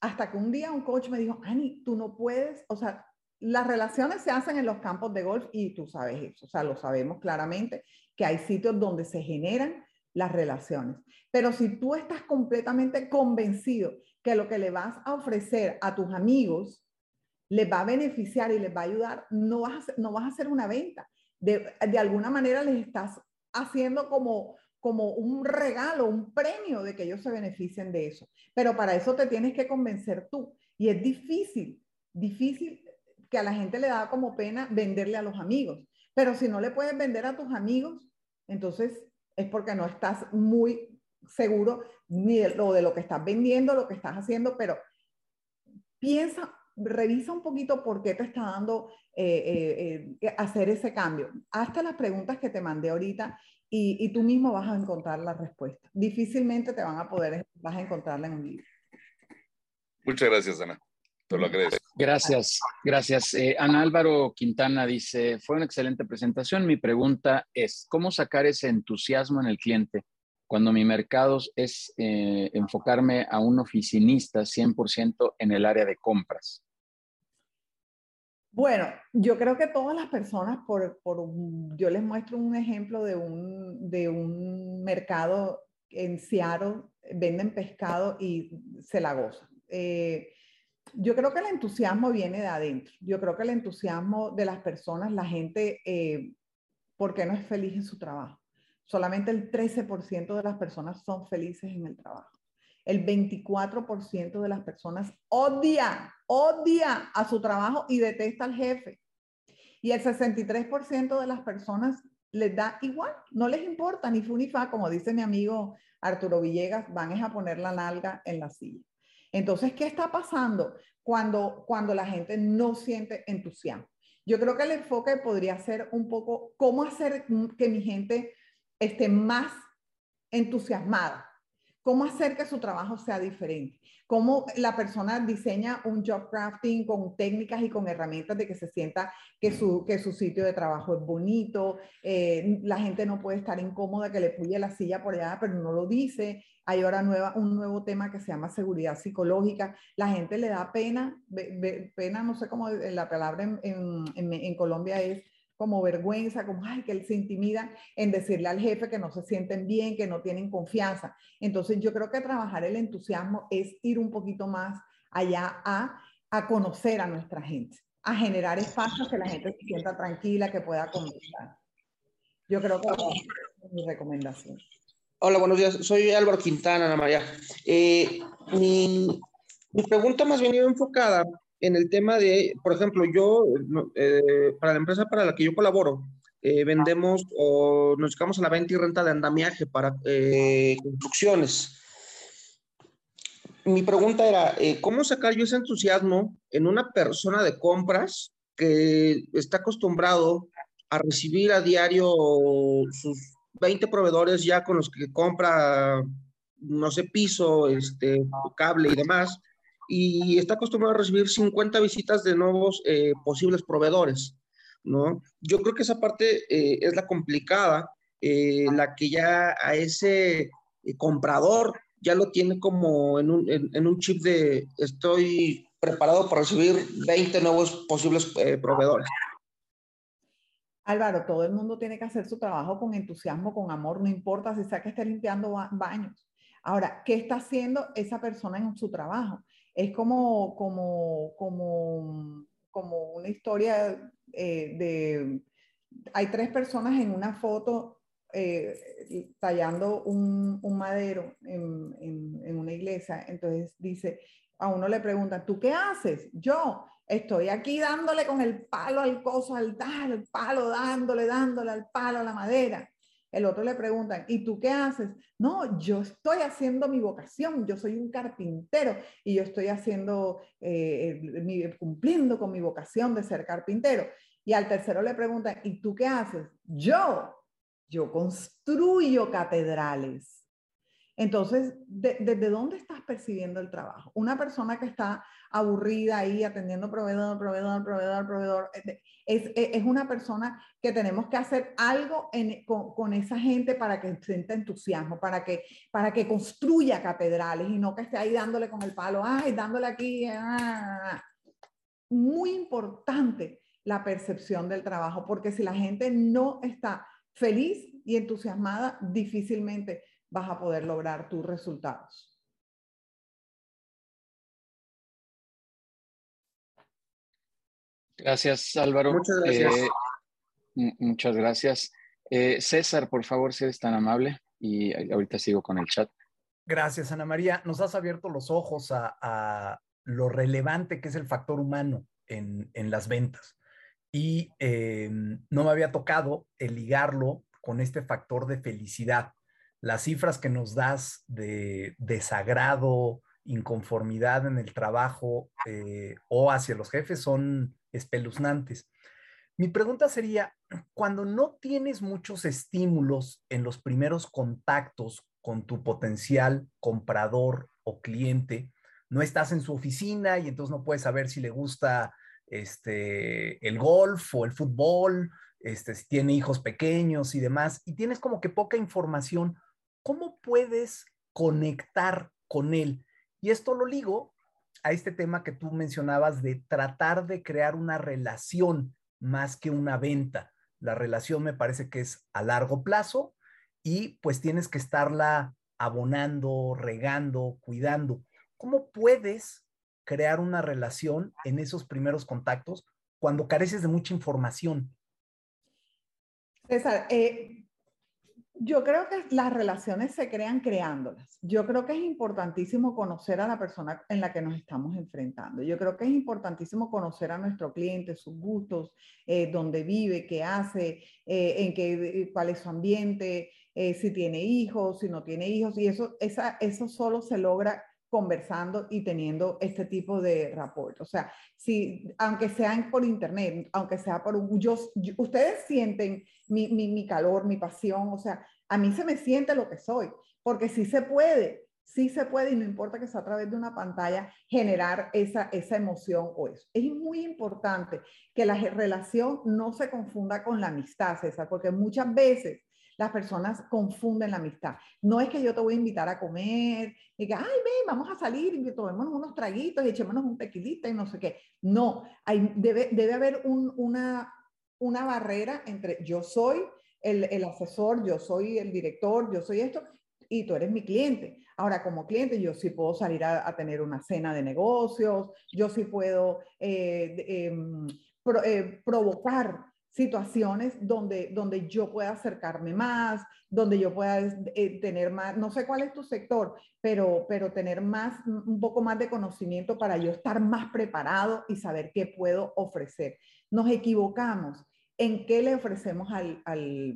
Hasta que un día un coach me dijo, Ani, tú no puedes, o sea, las relaciones se hacen en los campos de golf y tú sabes eso, o sea, lo sabemos claramente, que hay sitios donde se generan las relaciones. Pero si tú estás completamente convencido que lo que le vas a ofrecer a tus amigos les va a beneficiar y les va a ayudar, no vas a, no vas a hacer una venta. De, de alguna manera les estás haciendo como, como un regalo, un premio de que ellos se beneficien de eso. Pero para eso te tienes que convencer tú. Y es difícil, difícil que a la gente le da como pena venderle a los amigos. Pero si no le puedes vender a tus amigos, entonces es porque no estás muy seguro ni de lo, de lo que estás vendiendo, lo que estás haciendo, pero piensa, revisa un poquito por qué te está dando eh, eh, eh, hacer ese cambio. Hazte las preguntas que te mandé ahorita y, y, tú mismo vas a encontrar la respuesta. Difícilmente te van a poder, vas a encontrarla en un libro. Muchas gracias, Ana. Te lo agradezco. Gracias, gracias. Ana Álvaro Quintana dice, fue una excelente presentación. Mi pregunta es, ¿cómo sacar ese entusiasmo en el cliente cuando mi mercado es eh, enfocarme a un oficinista 100% en el área de compras? Bueno, yo creo que todas las personas, por, por yo les muestro un ejemplo de un, de un mercado en Seattle, venden pescado y se la gozan. Eh, yo creo que el entusiasmo viene de adentro. Yo creo que el entusiasmo de las personas, la gente, eh, ¿por qué no es feliz en su trabajo? Solamente el 13% de las personas son felices en el trabajo. El 24% de las personas odia, odia a su trabajo y detesta al jefe. Y el 63% de las personas les da igual, no les importa ni fu ni fa, como dice mi amigo Arturo Villegas, van a poner la nalga en la silla. Entonces, ¿qué está pasando cuando, cuando la gente no siente entusiasmo? Yo creo que el enfoque podría ser un poco cómo hacer que mi gente esté más entusiasmada. ¿Cómo hacer que su trabajo sea diferente? ¿Cómo la persona diseña un job crafting con técnicas y con herramientas de que se sienta que su, que su sitio de trabajo es bonito? Eh, la gente no puede estar incómoda que le puye la silla por allá, pero no lo dice. Hay ahora nueva, un nuevo tema que se llama seguridad psicológica. La gente le da pena, pena, no sé cómo la palabra en, en, en Colombia es como vergüenza, como, ay, que se intimida en decirle al jefe que no se sienten bien, que no tienen confianza. Entonces yo creo que trabajar el entusiasmo es ir un poquito más allá a, a conocer a nuestra gente, a generar espacios que la gente se sienta tranquila, que pueda conversar. Yo creo que es mi recomendación. Hola, buenos días. Soy Álvaro Quintana, Ana María. Eh, mi, mi, pregunta más bien iba enfocada en el tema de, por ejemplo, yo, eh, para la empresa para la que yo colaboro, eh, vendemos o nos dedicamos a la venta y renta de andamiaje para eh, construcciones. Mi pregunta era, ¿cómo sacar yo ese entusiasmo en una persona de compras que está acostumbrado a recibir a diario sus 20 proveedores ya con los que compra, no sé, piso, este, cable y demás? Y está acostumbrado a recibir 50 visitas de nuevos eh, posibles proveedores, ¿no? Yo creo que esa parte eh, es la complicada, eh, la que ya a ese comprador ya lo tiene como en un, en, un, chip de estoy preparado para recibir 20 nuevos posibles proveedores. Álvaro, todo el mundo tiene que hacer su trabajo con entusiasmo, con amor, no importa si sea que esté limpiando baños. Ahora, ¿qué está haciendo esa persona en su trabajo? Es como, como, como, como una historia eh, de... Hay tres personas en una foto eh, tallando un, un madero en, en, una iglesia. Entonces dice, a uno le pregunta, ¿tú qué haces? Yo estoy aquí dándole con el palo al coso, al, al palo, dándole, dándole al palo a la madera. El otro le preguntan, ¿y tú qué haces? No, yo estoy haciendo mi vocación, yo soy un carpintero y yo estoy haciendo, eh, cumpliendo con mi vocación de ser carpintero. Y al tercero le preguntan, ¿y tú qué haces? Yo, yo construyo catedrales. Entonces, ¿desde dónde estás percibiendo el trabajo? Una persona que está aburrida ahí atendiendo proveedor, proveedor, proveedor, proveedor, eh, es, es una persona que tenemos que hacer algo con, con, esa gente para que sienta entusiasmo, para que, para que construya catedrales y no que esté ahí dándole con el palo, ay, dándole aquí. Ah". Muy importante la percepción del trabajo, porque si la gente no está feliz y entusiasmada, difícilmente vas a poder lograr tus resultados. Gracias, Álvaro. Muchas gracias. Eh, muchas gracias. Eh, César, por favor, si eres tan amable y ahorita sigo con el chat. Gracias, Ana María. Nos has abierto los ojos a, lo relevante que es el factor humano en, las ventas. Y eh, no me había tocado el ligarlo con este factor de felicidad. Las cifras que nos das de desagrado, inconformidad en el trabajo eh, o hacia los jefes son espeluznantes. Mi pregunta sería, cuando no tienes muchos estímulos en los primeros contactos con tu potencial comprador o cliente, no estás en su oficina y entonces no puedes saber si le gusta este, el golf o el fútbol, este, si tiene hijos pequeños y demás, y tienes como que poca información, ¿cómo puedes conectar con él? Y esto lo ligo a este tema que tú mencionabas de tratar de crear una relación más que una venta. La relación me parece que es a largo plazo y pues tienes que estarla abonando, regando, cuidando. ¿Cómo puedes crear una relación en esos primeros contactos cuando careces de mucha información? César, eh, yo creo que las relaciones se crean creándolas. Yo creo que es importantísimo conocer a la persona en la que nos estamos enfrentando. Yo creo que es importantísimo conocer a nuestro cliente, sus gustos, eh, dónde vive, qué hace, eh, en qué, cuál es su ambiente, eh, si tiene hijos, si no tiene hijos. Y eso, esa, eso solo se logra conversando y teniendo este tipo de rapport. O sea, si, aunque sean por internet, aunque sea por un, yo, ustedes sienten mi, mi, mi, calor, mi pasión, o sea, a mí se me siente lo que soy, porque sí se puede, sí se puede y no importa que sea a través de una pantalla, generar esa, esa emoción o eso. Es muy importante que la relación no se confunda con la amistad, César, porque muchas veces las personas confunden la amistad. No es que yo te voy a invitar a comer y que, ay, ven, vamos a salir y tomémonos unos traguitos y echémonos un tequilita y no sé qué. No, hay, debe, debe haber una, una barrera entre yo soy el, el asesor, yo soy el director, yo soy esto, y tú eres mi cliente. Ahora, como cliente, yo sí puedo salir a, tener una cena de negocios, yo sí puedo eh, em, eh, provocar situaciones donde, donde yo pueda acercarme más, donde yo pueda eh, tener más, no sé cuál es tu sector, pero, pero tener más, un poco más de conocimiento para yo estar más preparado y saber qué puedo ofrecer. Nos equivocamos en qué le ofrecemos al, al,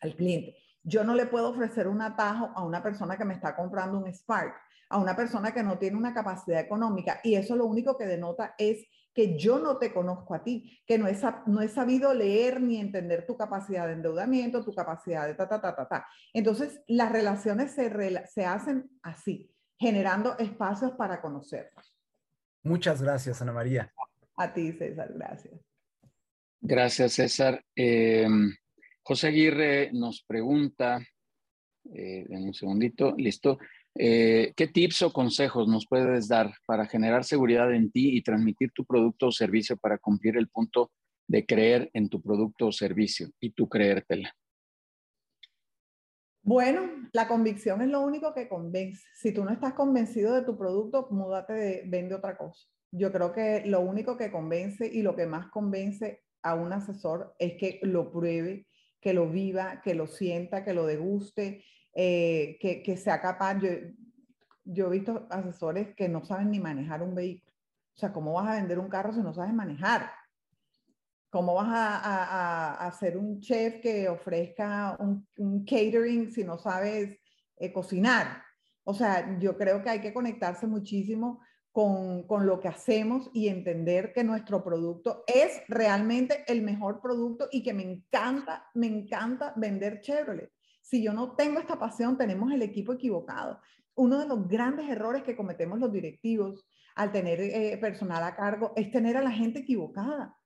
al cliente. Yo no le puedo ofrecer un atajo a una persona que me está comprando un Spark, a una persona que no tiene una capacidad económica y eso lo único que denota es que yo no te conozco a ti, que no he, no he sabido leer ni entender tu capacidad de endeudamiento, tu capacidad de ta, ta, ta, ta, ta. Entonces, las relaciones se, se hacen así, generando espacios para conocernos. Muchas gracias, Ana María. A ti, César, gracias. Gracias, César. Eh, José Aguirre nos pregunta, eh, en un segundito, listo. Eh, ¿Qué tips o consejos nos puedes dar para generar seguridad en ti y transmitir tu producto o servicio para cumplir el punto de creer en tu producto o servicio y tú creértela? Bueno, la convicción es lo único que convence. Si tú no estás convencido de tu producto, múdate de vende otra cosa. Yo creo que lo único que convence y lo que más convence a un asesor es que lo pruebe, que lo viva, que lo sienta, que lo deguste, eh, que, que, sea capaz. Yo, yo he visto asesores que no saben ni manejar un vehículo. O sea, ¿cómo vas a vender un carro si no sabes manejar? ¿Cómo vas a, a, a hacer un chef que ofrezca un, un catering si no sabes eh, cocinar? O sea, yo creo que hay que conectarse muchísimo con, con, lo que hacemos y entender que nuestro producto es realmente el mejor producto y que me encanta, me encanta vender Chevrolet. Si yo no tengo esta pasión, tenemos el equipo equivocado. Uno de los grandes errores que cometemos los directivos al tener eh, personal a cargo es tener a la gente equivocada.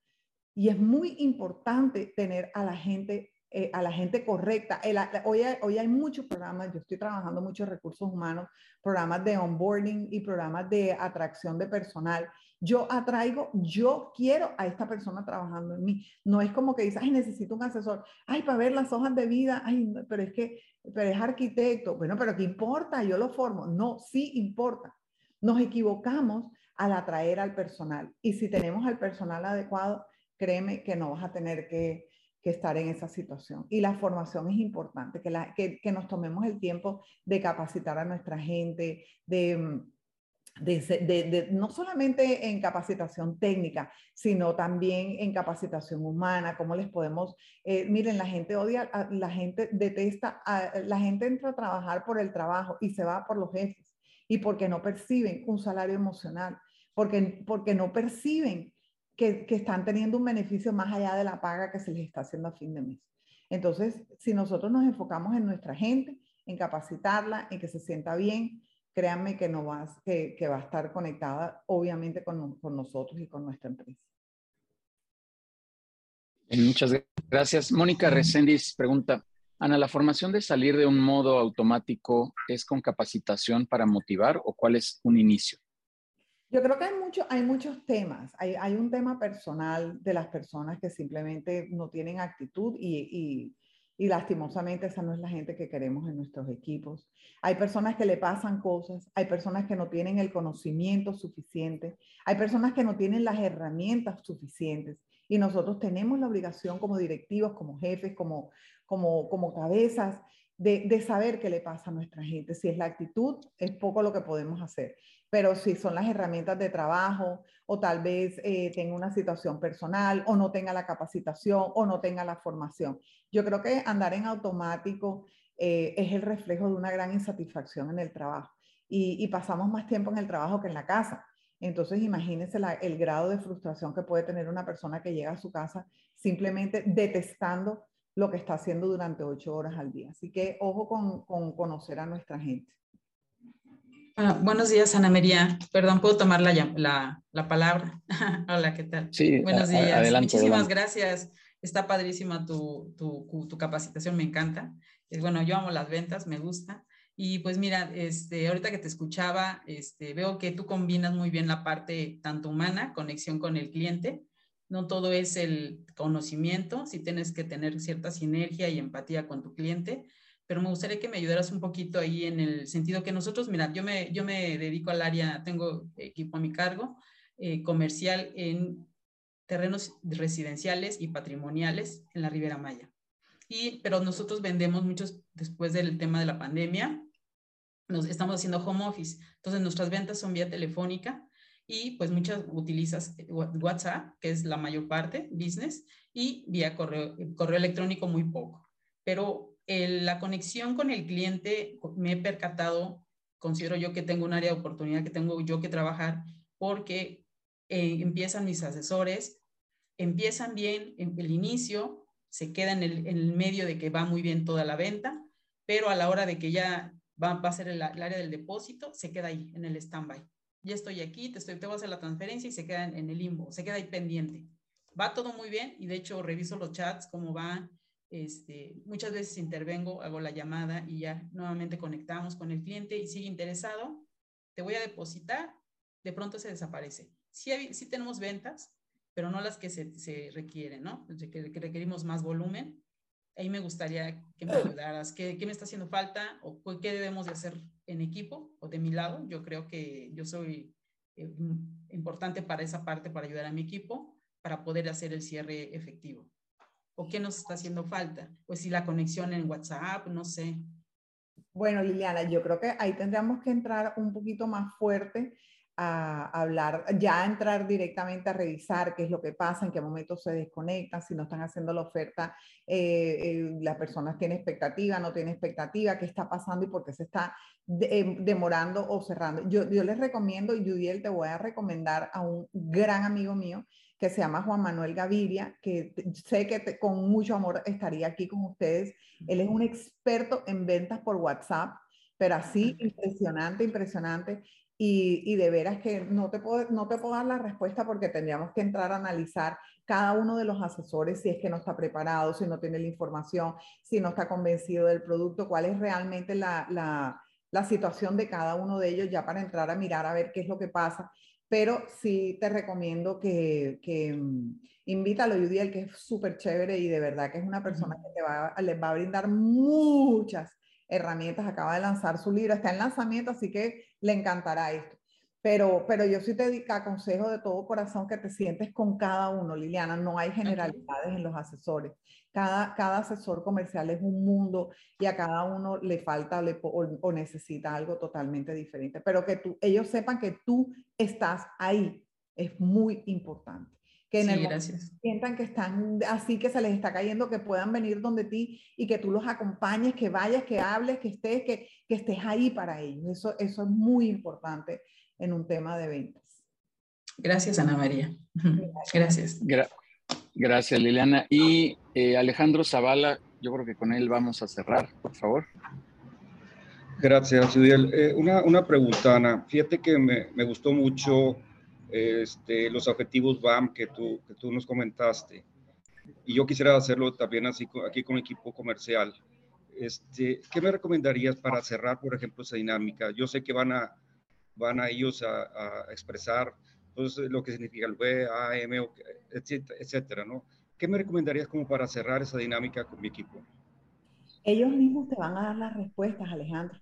Y es muy importante tener a la gente eh, a la gente correcta. hoy, hoy hay muchos programas, yo estoy trabajando muchos recursos humanos, programas de onboarding y programas de atracción de personal. Yo atraigo, yo quiero a esta persona trabajando en mí. No es como que dices, ay, necesito un asesor, ay, para ver las hojas de vida, ay, pero es que, pero es arquitecto. Bueno, pero ¿qué importa? Yo lo formo. No, sí importa. Nos equivocamos al atraer al personal. Y si tenemos al personal adecuado, créeme que no vas a tener que estar en esa situación. Y la formación es importante, que, que, que nos tomemos el tiempo de capacitar a nuestra gente, de no solamente en capacitación técnica, sino también en capacitación humana, cómo les podemos, eh, miren, la gente odia, la gente detesta, la gente entra a trabajar por el trabajo y se va por los jefes y porque no perciben un salario emocional, porque, porque no perciben que, que están teniendo un beneficio más allá de la paga que se les está haciendo a fin de mes. Entonces, si nosotros nos enfocamos en nuestra gente, en capacitarla, en que se sienta bien, créanme que, no va, que, que va a estar conectada obviamente con, con nosotros y con nuestra empresa. Muchas gracias. Mónica Reséndiz pregunta, Ana, ¿la formación de salir de un modo automático es con capacitación para motivar o cuál es un inicio? Yo creo que hay, mucho, hay muchos temas. Hay, hay un tema personal de las personas que simplemente no tienen actitud y, y, y lastimosamente esa no es la gente que queremos en nuestros equipos. Hay personas que le pasan cosas, hay personas que no tienen el conocimiento suficiente, hay personas que no tienen las herramientas suficientes y nosotros tenemos la obligación como directivos, como jefes, como, como, como cabezas de, de, saber qué le pasa a nuestra gente. Si es la actitud, es poco lo que podemos hacer pero si son las herramientas de trabajo o tal vez eh, tenga una situación personal o no tenga la capacitación o no tenga la formación. Yo creo que andar en automático eh, es el reflejo de una gran insatisfacción en el trabajo y, pasamos más tiempo en el trabajo que en la casa. Entonces, imagínense el grado de frustración que puede tener una persona que llega a su casa simplemente detestando lo que está haciendo durante ocho horas al día. Así que ojo con conocer a nuestra gente. Ah, buenos días, Ana María. Perdón, ¿puedo tomar la, la, la palabra? Hola, ¿qué tal? Sí, buenos días. Adelante, Muchísimas gracias. Está padrísima tu, tu, tu, capacitación, me encanta. Es, bueno, yo amo las ventas, me gusta. Y pues mira, este, ahorita que te escuchaba, este, veo que tú combinas muy bien la parte tanto humana, conexión con el cliente. No todo es el conocimiento, si tienes que tener cierta sinergia y empatía con tu cliente, pero me gustaría que me ayudaras un poquito ahí en el sentido que nosotros, mira, yo me, yo me dedico al área, tengo equipo a mi cargo, eh, comercial en terrenos residenciales y patrimoniales en la Ribera Maya. Y, pero nosotros vendemos muchos después del tema de la pandemia, nos estamos haciendo home office, entonces nuestras ventas son vía telefónica y pues muchas utilizas WhatsApp, que es la mayor parte, business, y vía correo, correo electrónico muy poco. Pero la conexión con el cliente, me he percatado, considero yo que tengo un área de oportunidad que tengo yo que trabajar porque eh, empiezan mis asesores, empiezan bien en el inicio, se queda en el, medio de que va muy bien toda la venta, pero a la hora de que ya va, a ser el, área del depósito, se queda ahí, en el stand-by. Ya estoy aquí, te, estoy, te voy a hacer la transferencia y se queda en, en, el limbo, se queda ahí pendiente. Va todo muy bien y de hecho reviso los chats, cómo van, este, muchas veces intervengo, hago la llamada y ya nuevamente conectamos con el cliente y sigue interesado, te voy a depositar, de pronto se desaparece. Sí, tenemos ventas, pero no las que se, requieren, ¿no? Que, requerimos más volumen. Ahí me gustaría que me ayudaras. ¿Qué, ¿Qué, me está haciendo falta o qué debemos de hacer en equipo o de mi lado? Yo creo que yo soy eh, importante para esa parte, para ayudar a mi equipo, para poder hacer el cierre efectivo o qué nos está haciendo falta. Pues si la conexión en WhatsApp, no sé. Bueno, Liliana, yo creo que ahí tendríamos que entrar un poquito más fuerte a hablar, ya entrar directamente a revisar qué es lo que pasa, en qué momento se desconectan, si no están haciendo la oferta, eh, eh, la persona tiene expectativa, no tiene expectativa, qué está pasando y por qué se está eh, demorando o cerrando. Yo, yo les recomiendo, Judiel, te voy a recomendar a un gran amigo mío que se llama Juan Manuel Gaviria, que sé que con mucho amor estaría aquí con ustedes. Él es un experto en ventas por WhatsApp, pero así impresionante, impresionante. Y, y, de veras que no te, puedo, no te puedo dar la respuesta porque tendríamos que entrar a analizar cada uno de los asesores si es que no está preparado, si no tiene la información, si no está convencido del producto, cuál es realmente la, la, la situación de cada uno de ellos ya para entrar a mirar a ver qué es lo que pasa pero sí te recomiendo que, que mm, invítalo, Judiel, que es súper chévere y de verdad que es una persona que te va, les va a brindar muchas herramientas. Acaba de lanzar su libro, está en lanzamiento, así que le encantará esto. Pero, pero yo sí te aconsejo de todo corazón que te sientes con cada uno, Liliana. No hay generalidades en los asesores. Cada, cada asesor comercial es un mundo y a cada uno le falta o, necesita algo totalmente diferente. Pero que tú, ellos sepan que tú estás ahí es muy importante. Que en el sientan que están así, que se les está cayendo, que puedan venir donde ti y que tú los acompañes, que vayas, que hables, que estés, que, que estés ahí para ellos. Eso, eso es muy importante en un tema de ventas. Gracias, Ana María. Gracias. gracias, Liliana. Y eh, Alejandro Zavala, yo creo que con él vamos a cerrar, por favor. Gracias, Judiel. Eh, una, una, pregunta, Ana. Fíjate que me, me gustó mucho este, los objetivos BAM que tú, que tú nos comentaste. Y yo quisiera hacerlo también así aquí con equipo comercial. Este, ¿Qué me recomendarías para cerrar, por ejemplo, esa dinámica? Yo sé que van a, van a ellos a, expresar pues, lo que significa el B, A, M, etcétera, ¿no? ¿Qué me recomendarías como para cerrar esa dinámica con mi equipo? Ellos mismos te van a dar las respuestas, Alejandro.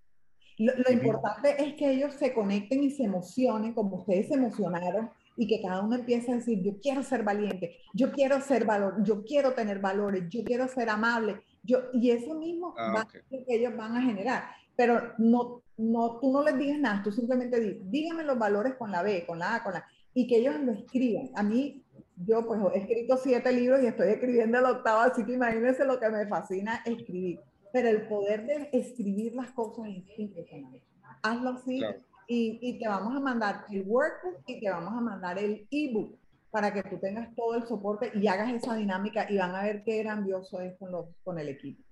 Lo, importante es que ellos se conecten y se emocionen como ustedes se emocionaron y que cada uno empiece a decir, yo quiero ser valiente, yo quiero ser valor, yo quiero tener valores, yo quiero ser amable, yo, y eso mismo ah, va a ser lo que ellos van a generar. Pero no, no, tú no les digas nada, tú simplemente di, dígame los valores con la B, con la A, con la y que ellos lo escriban. A mí, yo pues he escrito siete libros y estoy escribiendo el octavo, así que imagínense lo que me fascina escribir pero el poder de escribir las cosas es impresionante. Hazlo así y, y, te vamos a mandar el workbook y te vamos a mandar el ebook para que tú tengas todo el soporte y hagas esa dinámica y van a ver qué grandioso es con, los, con el equipo.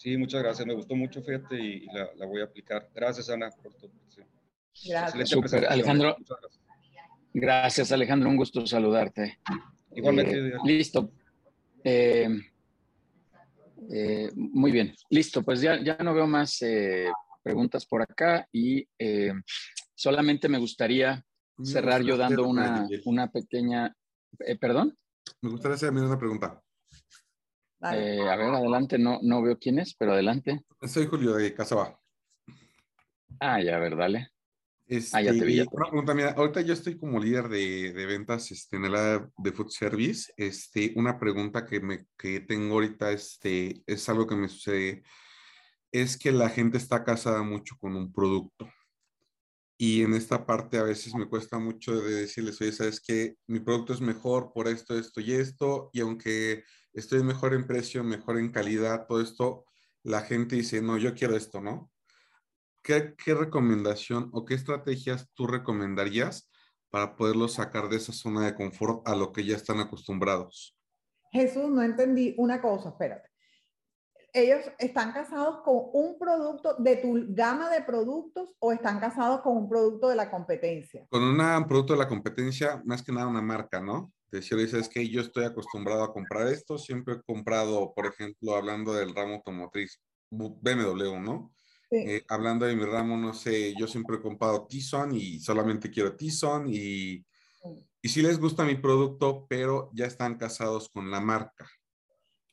Sí, muchas gracias. Me gustó mucho, fíjate, y, la, la, voy a aplicar. Gracias, Ana, por tu Gracias. Alejandro. Gracias. Alejandro. Un gusto saludarte. Igualmente. Eh, listo. Eh, eh, muy bien, listo, pues ya, ya no veo más eh, preguntas por acá y eh, solamente me gustaría cerrar yo dando una, una pequeña, perdón. Me gustaría hacer una pregunta. A ver, adelante, no, no veo quién es, pero adelante. Soy Julio de Casaba. Ah, ya, a ver, dale. Este, ah, ya te vi. Una pregunta, mira, ahorita yo estoy como líder de, de ventas este, en el área de food service. Este, una pregunta que, me, que tengo ahorita este, es algo que me sucede, es que la gente está casada mucho con un producto. Y en esta parte a veces me cuesta mucho de decirles, oye, sabes que mi producto es mejor por esto, esto y esto, y aunque estoy mejor en precio, mejor en calidad, todo esto, la gente dice, no, yo quiero esto, ¿no? ¿qué, recomendación o qué estrategias tú recomendarías para poderlos sacar de esa zona de confort a lo que ya están acostumbrados? Jesús, no entendí una cosa, espérate. ¿Ellos están casados con un producto de tu gama de productos o están casados con un producto de la competencia? Con un producto de la competencia, más que nada una marca, ¿no? Decir, es que yo estoy acostumbrado a comprar esto, siempre he comprado, por ejemplo, hablando del ramo automotriz, BMW, ¿no? Eh, hablando de mi ramo, no sé, yo siempre he comprado Tison y solamente quiero Tison y, y sí les gusta mi producto, pero ya están casados con la marca,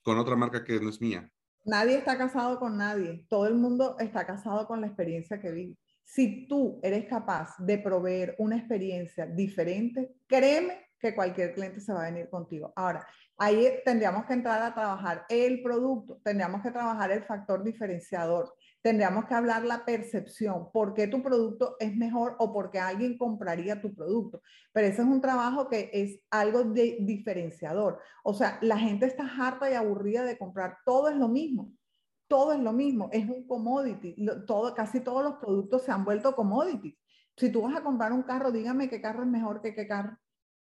con otra marca que no es mía. Nadie está casado con nadie, todo el mundo está casado con la experiencia que vive. Si tú eres capaz de proveer una experiencia diferente, créeme que cualquier cliente se va a venir contigo. Ahora, ahí tendríamos que entrar a trabajar el producto, tendríamos que trabajar el factor diferenciador, tendríamos que hablar la percepción, por qué tu producto es mejor o por qué alguien compraría tu producto. Pero ese es un trabajo que es algo de diferenciador. O sea, la gente está harta y aburrida de comprar, todo es lo mismo. Todo es lo mismo, es un commodity. Todo, casi todos los productos se han vuelto commodities. Si tú vas a comprar un carro, dígame qué carro es mejor que qué carro.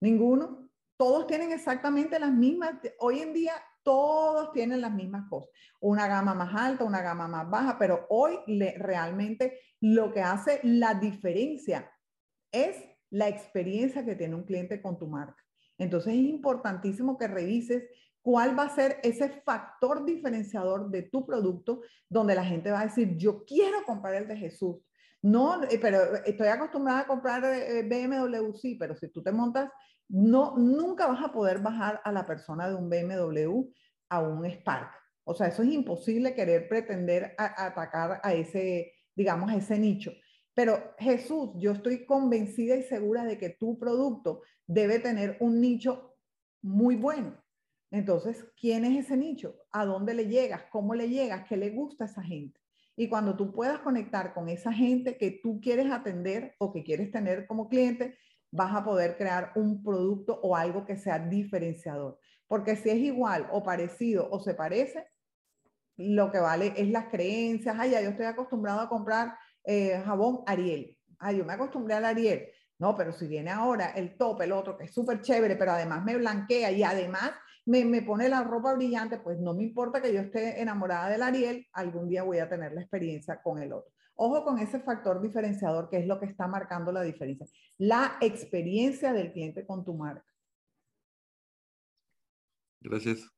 Ninguno. Todos tienen exactamente las mismas. Hoy en día todos tienen las mismas cosas, una gama más alta, una gama más baja, pero hoy realmente lo que hace la diferencia es la experiencia que tiene un cliente con tu marca. Entonces es importantísimo que revises cuál va a ser ese factor diferenciador de tu producto donde la gente va a decir, yo quiero comprar el de Jesús. No, eh, pero estoy acostumbrada a comprar eh, BMW, sí, pero si tú te montas no, nunca vas a poder bajar a la persona de un BMW a un Spark. O sea, eso es imposible querer pretender atacar a ese, digamos, a ese nicho. Pero Jesús, yo estoy convencida y segura de que tu producto debe tener un nicho muy bueno. Entonces, ¿quién es ese nicho? ¿A dónde le llegas? ¿Cómo le llegas? ¿Qué le gusta a esa gente? Y cuando tú puedas conectar con esa gente que tú quieres atender o que quieres tener como cliente, vas a poder crear un producto o algo que sea diferenciador. Porque si es igual o parecido o se parece, lo que vale es las creencias. Ay, ya yo estoy acostumbrado a comprar eh, jabón Ariel. Ay, yo me acostumbré al Ariel. No, pero si viene ahora el top, el otro, que es súper chévere, pero además me blanquea y además me, me, pone la ropa brillante, pues no me importa que yo esté enamorada del Ariel, algún día voy a tener la experiencia con el otro. Ojo con ese factor diferenciador que es lo que está marcando la diferencia. La experiencia del cliente con tu marca. Gracias.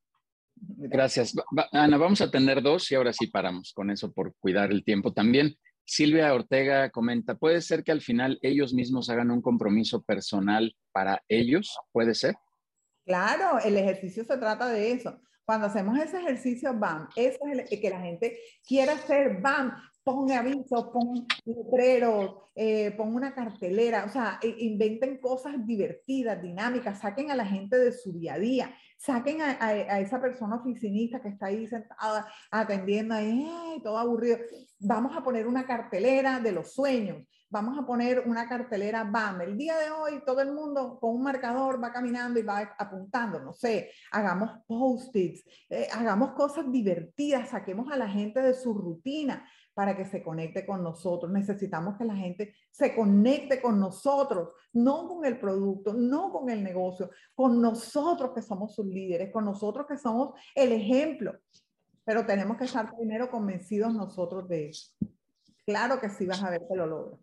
Gracias. Ana, vamos a tener dos y ahora sí paramos con eso por cuidar el tiempo también. Silvia Ortega comenta, ¿puede ser que al final ellos mismos hagan un compromiso personal para ellos? ¿Puede ser? Claro, el ejercicio se trata de eso. Cuando hacemos ese ejercicio, BAM, eso es el, que la gente quiera hacer, BAM, pon avisos, pon letreros, eh, pon una cartelera, o sea, e, inventen cosas divertidas, dinámicas, saquen a la gente de su día a día, saquen a, esa persona oficinista que está ahí sentada atendiendo ahí, todo aburrido. Vamos a poner una cartelera de los sueños, vamos a poner una cartelera BAM. El día de hoy todo el mundo con un marcador va caminando y va apuntando, no sé, hagamos post-its, eh, hagamos cosas divertidas, saquemos a la gente de su rutina para que se conecte con nosotros. Necesitamos que la gente se conecte con nosotros, no con el producto, no con el negocio, con nosotros que somos sus líderes, con nosotros que somos el ejemplo. Pero tenemos que estar primero convencidos nosotros de eso. Claro que sí vas a ver que lo logran.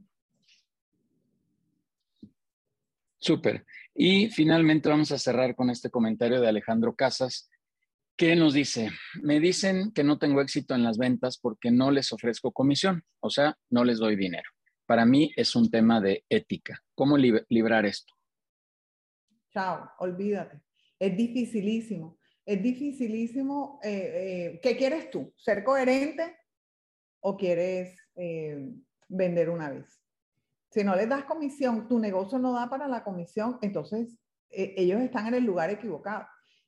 Súper. Y finalmente vamos a cerrar con este comentario de Alejandro Casas ¿Qué nos dice? Me dicen que no tengo éxito en las ventas porque no les ofrezco comisión, o sea, no les doy dinero. Para mí es un tema de ética. ¿Cómo librar esto? Chao, olvídate. Es dificilísimo. Es dificilísimo. Eh, eh, ¿Qué quieres tú? ¿Ser coherente o quieres eh, vender una vez? Si no les das comisión, tu negocio no da para la comisión, entonces ellos están en el lugar equivocado.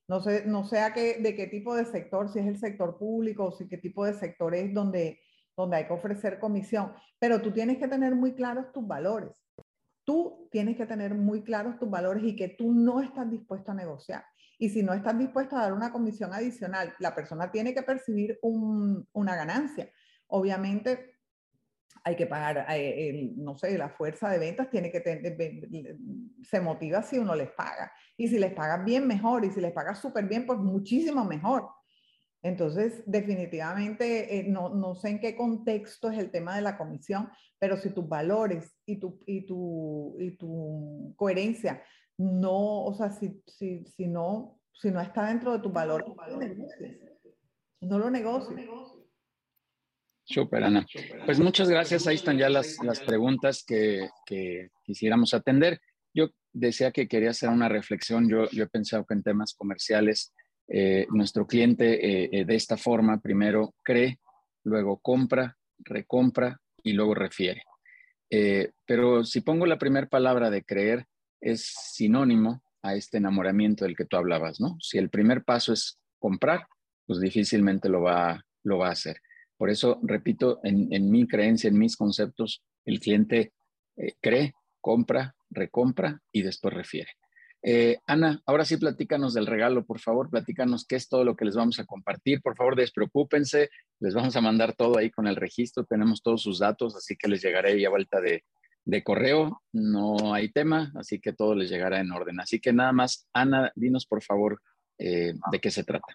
No sé, no sé qué, de qué tipo de sector, si es el sector público o si qué tipo de sector es donde, donde hay que ofrecer comisión, pero tú tienes que tener muy claros tus valores. Tú tienes que tener muy claros tus valores y que tú no estás dispuesto a negociar. Y si no estás dispuesto a dar una comisión adicional, la persona tiene que percibir una ganancia. Obviamente, hay que pagar, eh, no sé, la fuerza de ventas tiene que tener, se motiva si uno les paga. Y si les pagas bien, mejor. Y si les pagas súper bien, pues muchísimo mejor. Entonces, definitivamente, eh, no, no, sé en qué contexto es el tema de la comisión, pero si tus valores y tu, y tu, y tu coherencia no, o sea, si, si, si, no, si no está dentro de tus valores, no lo negocies. Súper, Ana. Pues muchas gracias. Ahí están ya las, las preguntas que, que, quisiéramos atender. Yo decía que quería hacer una reflexión. Yo, yo he pensado que en temas comerciales, eh, nuestro cliente eh, eh, de esta forma, primero cree, luego compra, recompra y luego refiere. pero si pongo la primera palabra de creer, es sinónimo a este enamoramiento del que tú hablabas, ¿no? Si el primer paso es comprar, pues difícilmente lo va, lo va a hacer. Por eso, repito, en, mi creencia, en mis conceptos, el cliente eh, cree, compra, recompra y después refiere. Eh, Ana, ahora sí platícanos del regalo, por favor, platícanos qué es todo lo que les vamos a compartir. Por favor, despreocúpense, les vamos a mandar todo ahí con el registro, tenemos todos sus datos, así que les llegaré ahí a vuelta de, correo, no hay tema, así que todo les llegará en orden. Así que nada más, Ana, dinos por favor eh, de qué se trata.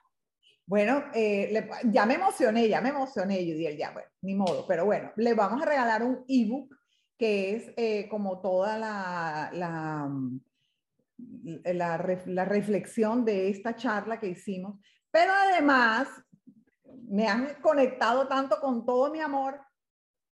Bueno, eh, ya me emocioné, ya me emocioné, Judiel, ya, bueno, ni modo, pero bueno, le vamos a regalar un ebook que es eh, como toda la, la, la, reflexión de esta charla que hicimos, pero además me han conectado tanto con todo mi amor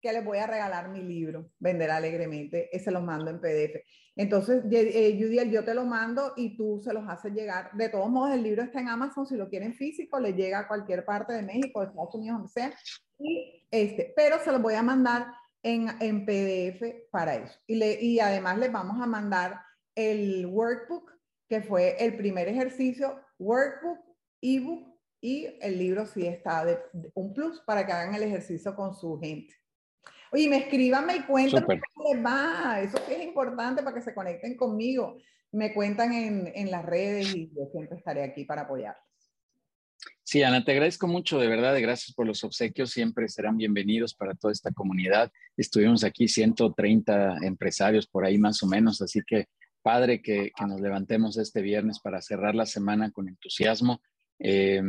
que les voy a regalar mi libro, Vender Alegremente, ese lo mando en PDF. Entonces, eh, yo te lo mando y tú se los haces llegar. De todos modos, el libro está en Amazon, si lo quieren físico, le llega a cualquier parte de México, de Estados Unidos, donde sea. Y este, pero se los voy a mandar en, en PDF para eso. Y, le, y además les vamos a mandar el workbook, que fue el primer ejercicio, workbook, ebook y el libro sí está de, un plus para que hagan el ejercicio con su gente. Oye, me escriban y cuentan cómo les va. Eso sí es importante para que se conecten conmigo. Me cuentan en, en las redes y yo siempre estaré aquí para apoyarlos. Sí, Ana, te agradezco mucho, de verdad, gracias por los obsequios, siempre serán bienvenidos para toda esta comunidad. Estuvimos aquí 130 empresarios por ahí más o menos, así que padre que, que nos levantemos este viernes para cerrar la semana con entusiasmo, eh,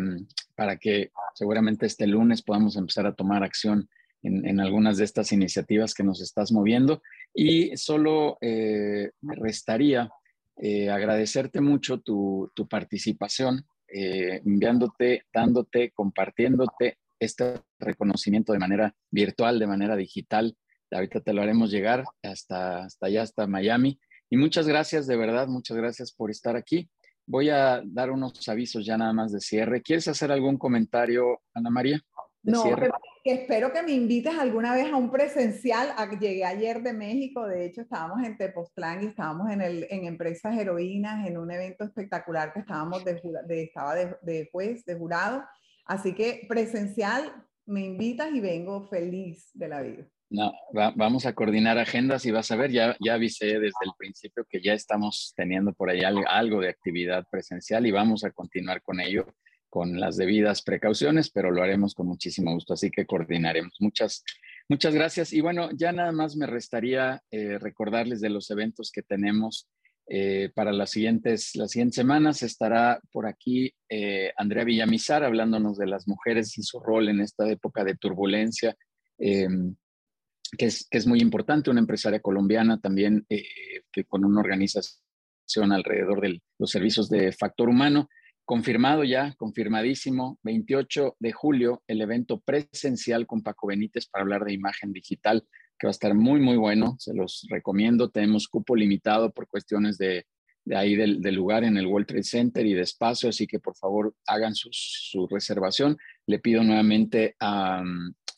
para que seguramente este lunes podamos empezar a tomar acción en, en algunas de estas iniciativas que nos estás moviendo. Y solo eh, me restaría eh, agradecerte mucho tu, tu participación eh, enviándote, dándote, compartiéndote este reconocimiento de manera virtual, de manera digital. Ahorita te lo haremos llegar hasta, hasta allá, hasta Miami. Y muchas gracias, de verdad, muchas gracias por estar aquí. Voy a dar unos avisos ya nada más de cierre. ¿Quieres hacer algún comentario, Ana María? No, que, espero que me invites alguna vez a un presencial. Llegué ayer de México, de hecho estábamos en Tepoztlán y estábamos en, el, en Empresas Heroínas, en un evento espectacular que estábamos de, de estaba de, de juez, de jurado. Así que presencial, me invitas y vengo feliz de la vida. No, vamos a coordinar agendas y vas a ver, ya, ya avisé desde el principio que ya estamos teniendo por ahí algo de actividad presencial y vamos a continuar con ello con las debidas precauciones, pero lo haremos con muchísimo gusto, así que coordinaremos. Muchas, muchas gracias. Y bueno, ya nada más me restaría eh, recordarles de los eventos que tenemos eh, para las siguientes, las siguientes semanas. Estará por aquí eh, Andrea Villamizar hablándonos de las mujeres y su rol en esta época de turbulencia. Que es, que es, muy importante, una empresaria colombiana también que con una organización alrededor de los servicios de factor humano. Confirmado ya, confirmadísimo, 28 de julio, el evento presencial con Paco Benítez para hablar de imagen digital, que va a estar muy, muy bueno, se los recomiendo. Tenemos cupo limitado por cuestiones de, de ahí del, lugar en el World Trade Center y de espacio, así que por favor hagan su, su reservación. Le pido nuevamente a,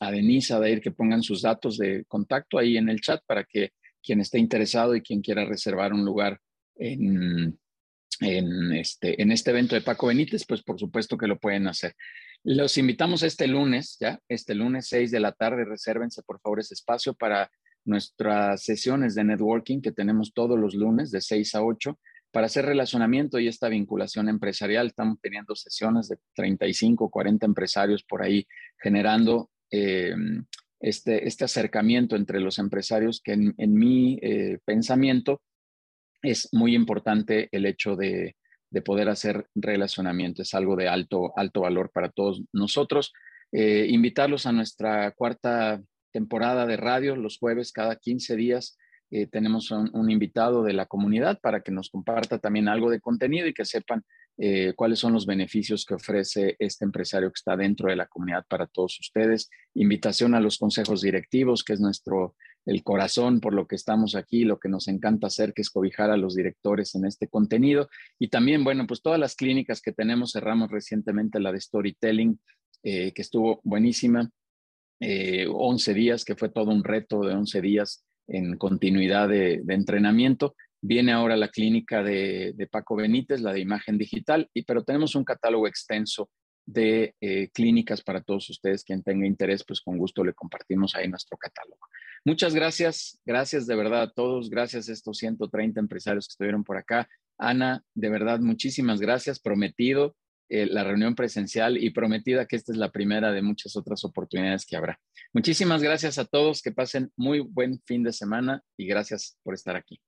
a Denise, a Dair, que pongan sus datos de contacto ahí en el chat para que quien esté interesado y quien quiera reservar un lugar en, en este, en este evento de Paco Benítez, pues por supuesto que lo pueden hacer. Los invitamos este lunes, ya, este lunes 6 de la tarde, resérvense por favor ese espacio para nuestras sesiones de networking que tenemos todos los lunes de 6 a 8 para hacer relacionamiento y esta vinculación empresarial. Estamos teniendo sesiones de 35, 40 empresarios por ahí generando eh, este, este acercamiento entre los empresarios que en, mi eh, pensamiento es muy importante el hecho de, poder hacer relacionamiento. Es algo de alto, alto valor para todos nosotros. Eh, invitarlos a nuestra cuarta temporada de radio los jueves cada 15 días. Eh, tenemos un, invitado de la comunidad para que nos comparta también algo de contenido y que sepan eh, cuáles son los beneficios que ofrece este empresario que está dentro de la comunidad para todos ustedes. Invitación a los consejos directivos, que es nuestro el corazón por lo que estamos aquí, lo que nos encanta hacer, que es cobijar a los directores en este contenido. Y también, bueno, pues todas las clínicas que tenemos, cerramos recientemente la de storytelling, eh, que estuvo buenísima, 11 eh, días, que fue todo un reto de 11 días en continuidad de, entrenamiento. Viene ahora la clínica de, Paco Benítez, la de imagen digital, y, pero tenemos un catálogo extenso de eh, clínicas para todos ustedes. Quien tenga interés, pues con gusto le compartimos ahí nuestro catálogo. Muchas gracias, gracias de verdad a todos, gracias a estos 130 empresarios que estuvieron por acá. Ana, de verdad, muchísimas gracias. Prometido eh, la reunión presencial y prometida que esta es la primera de muchas otras oportunidades que habrá. Muchísimas gracias a todos, que pasen muy buen fin de semana y gracias por estar aquí.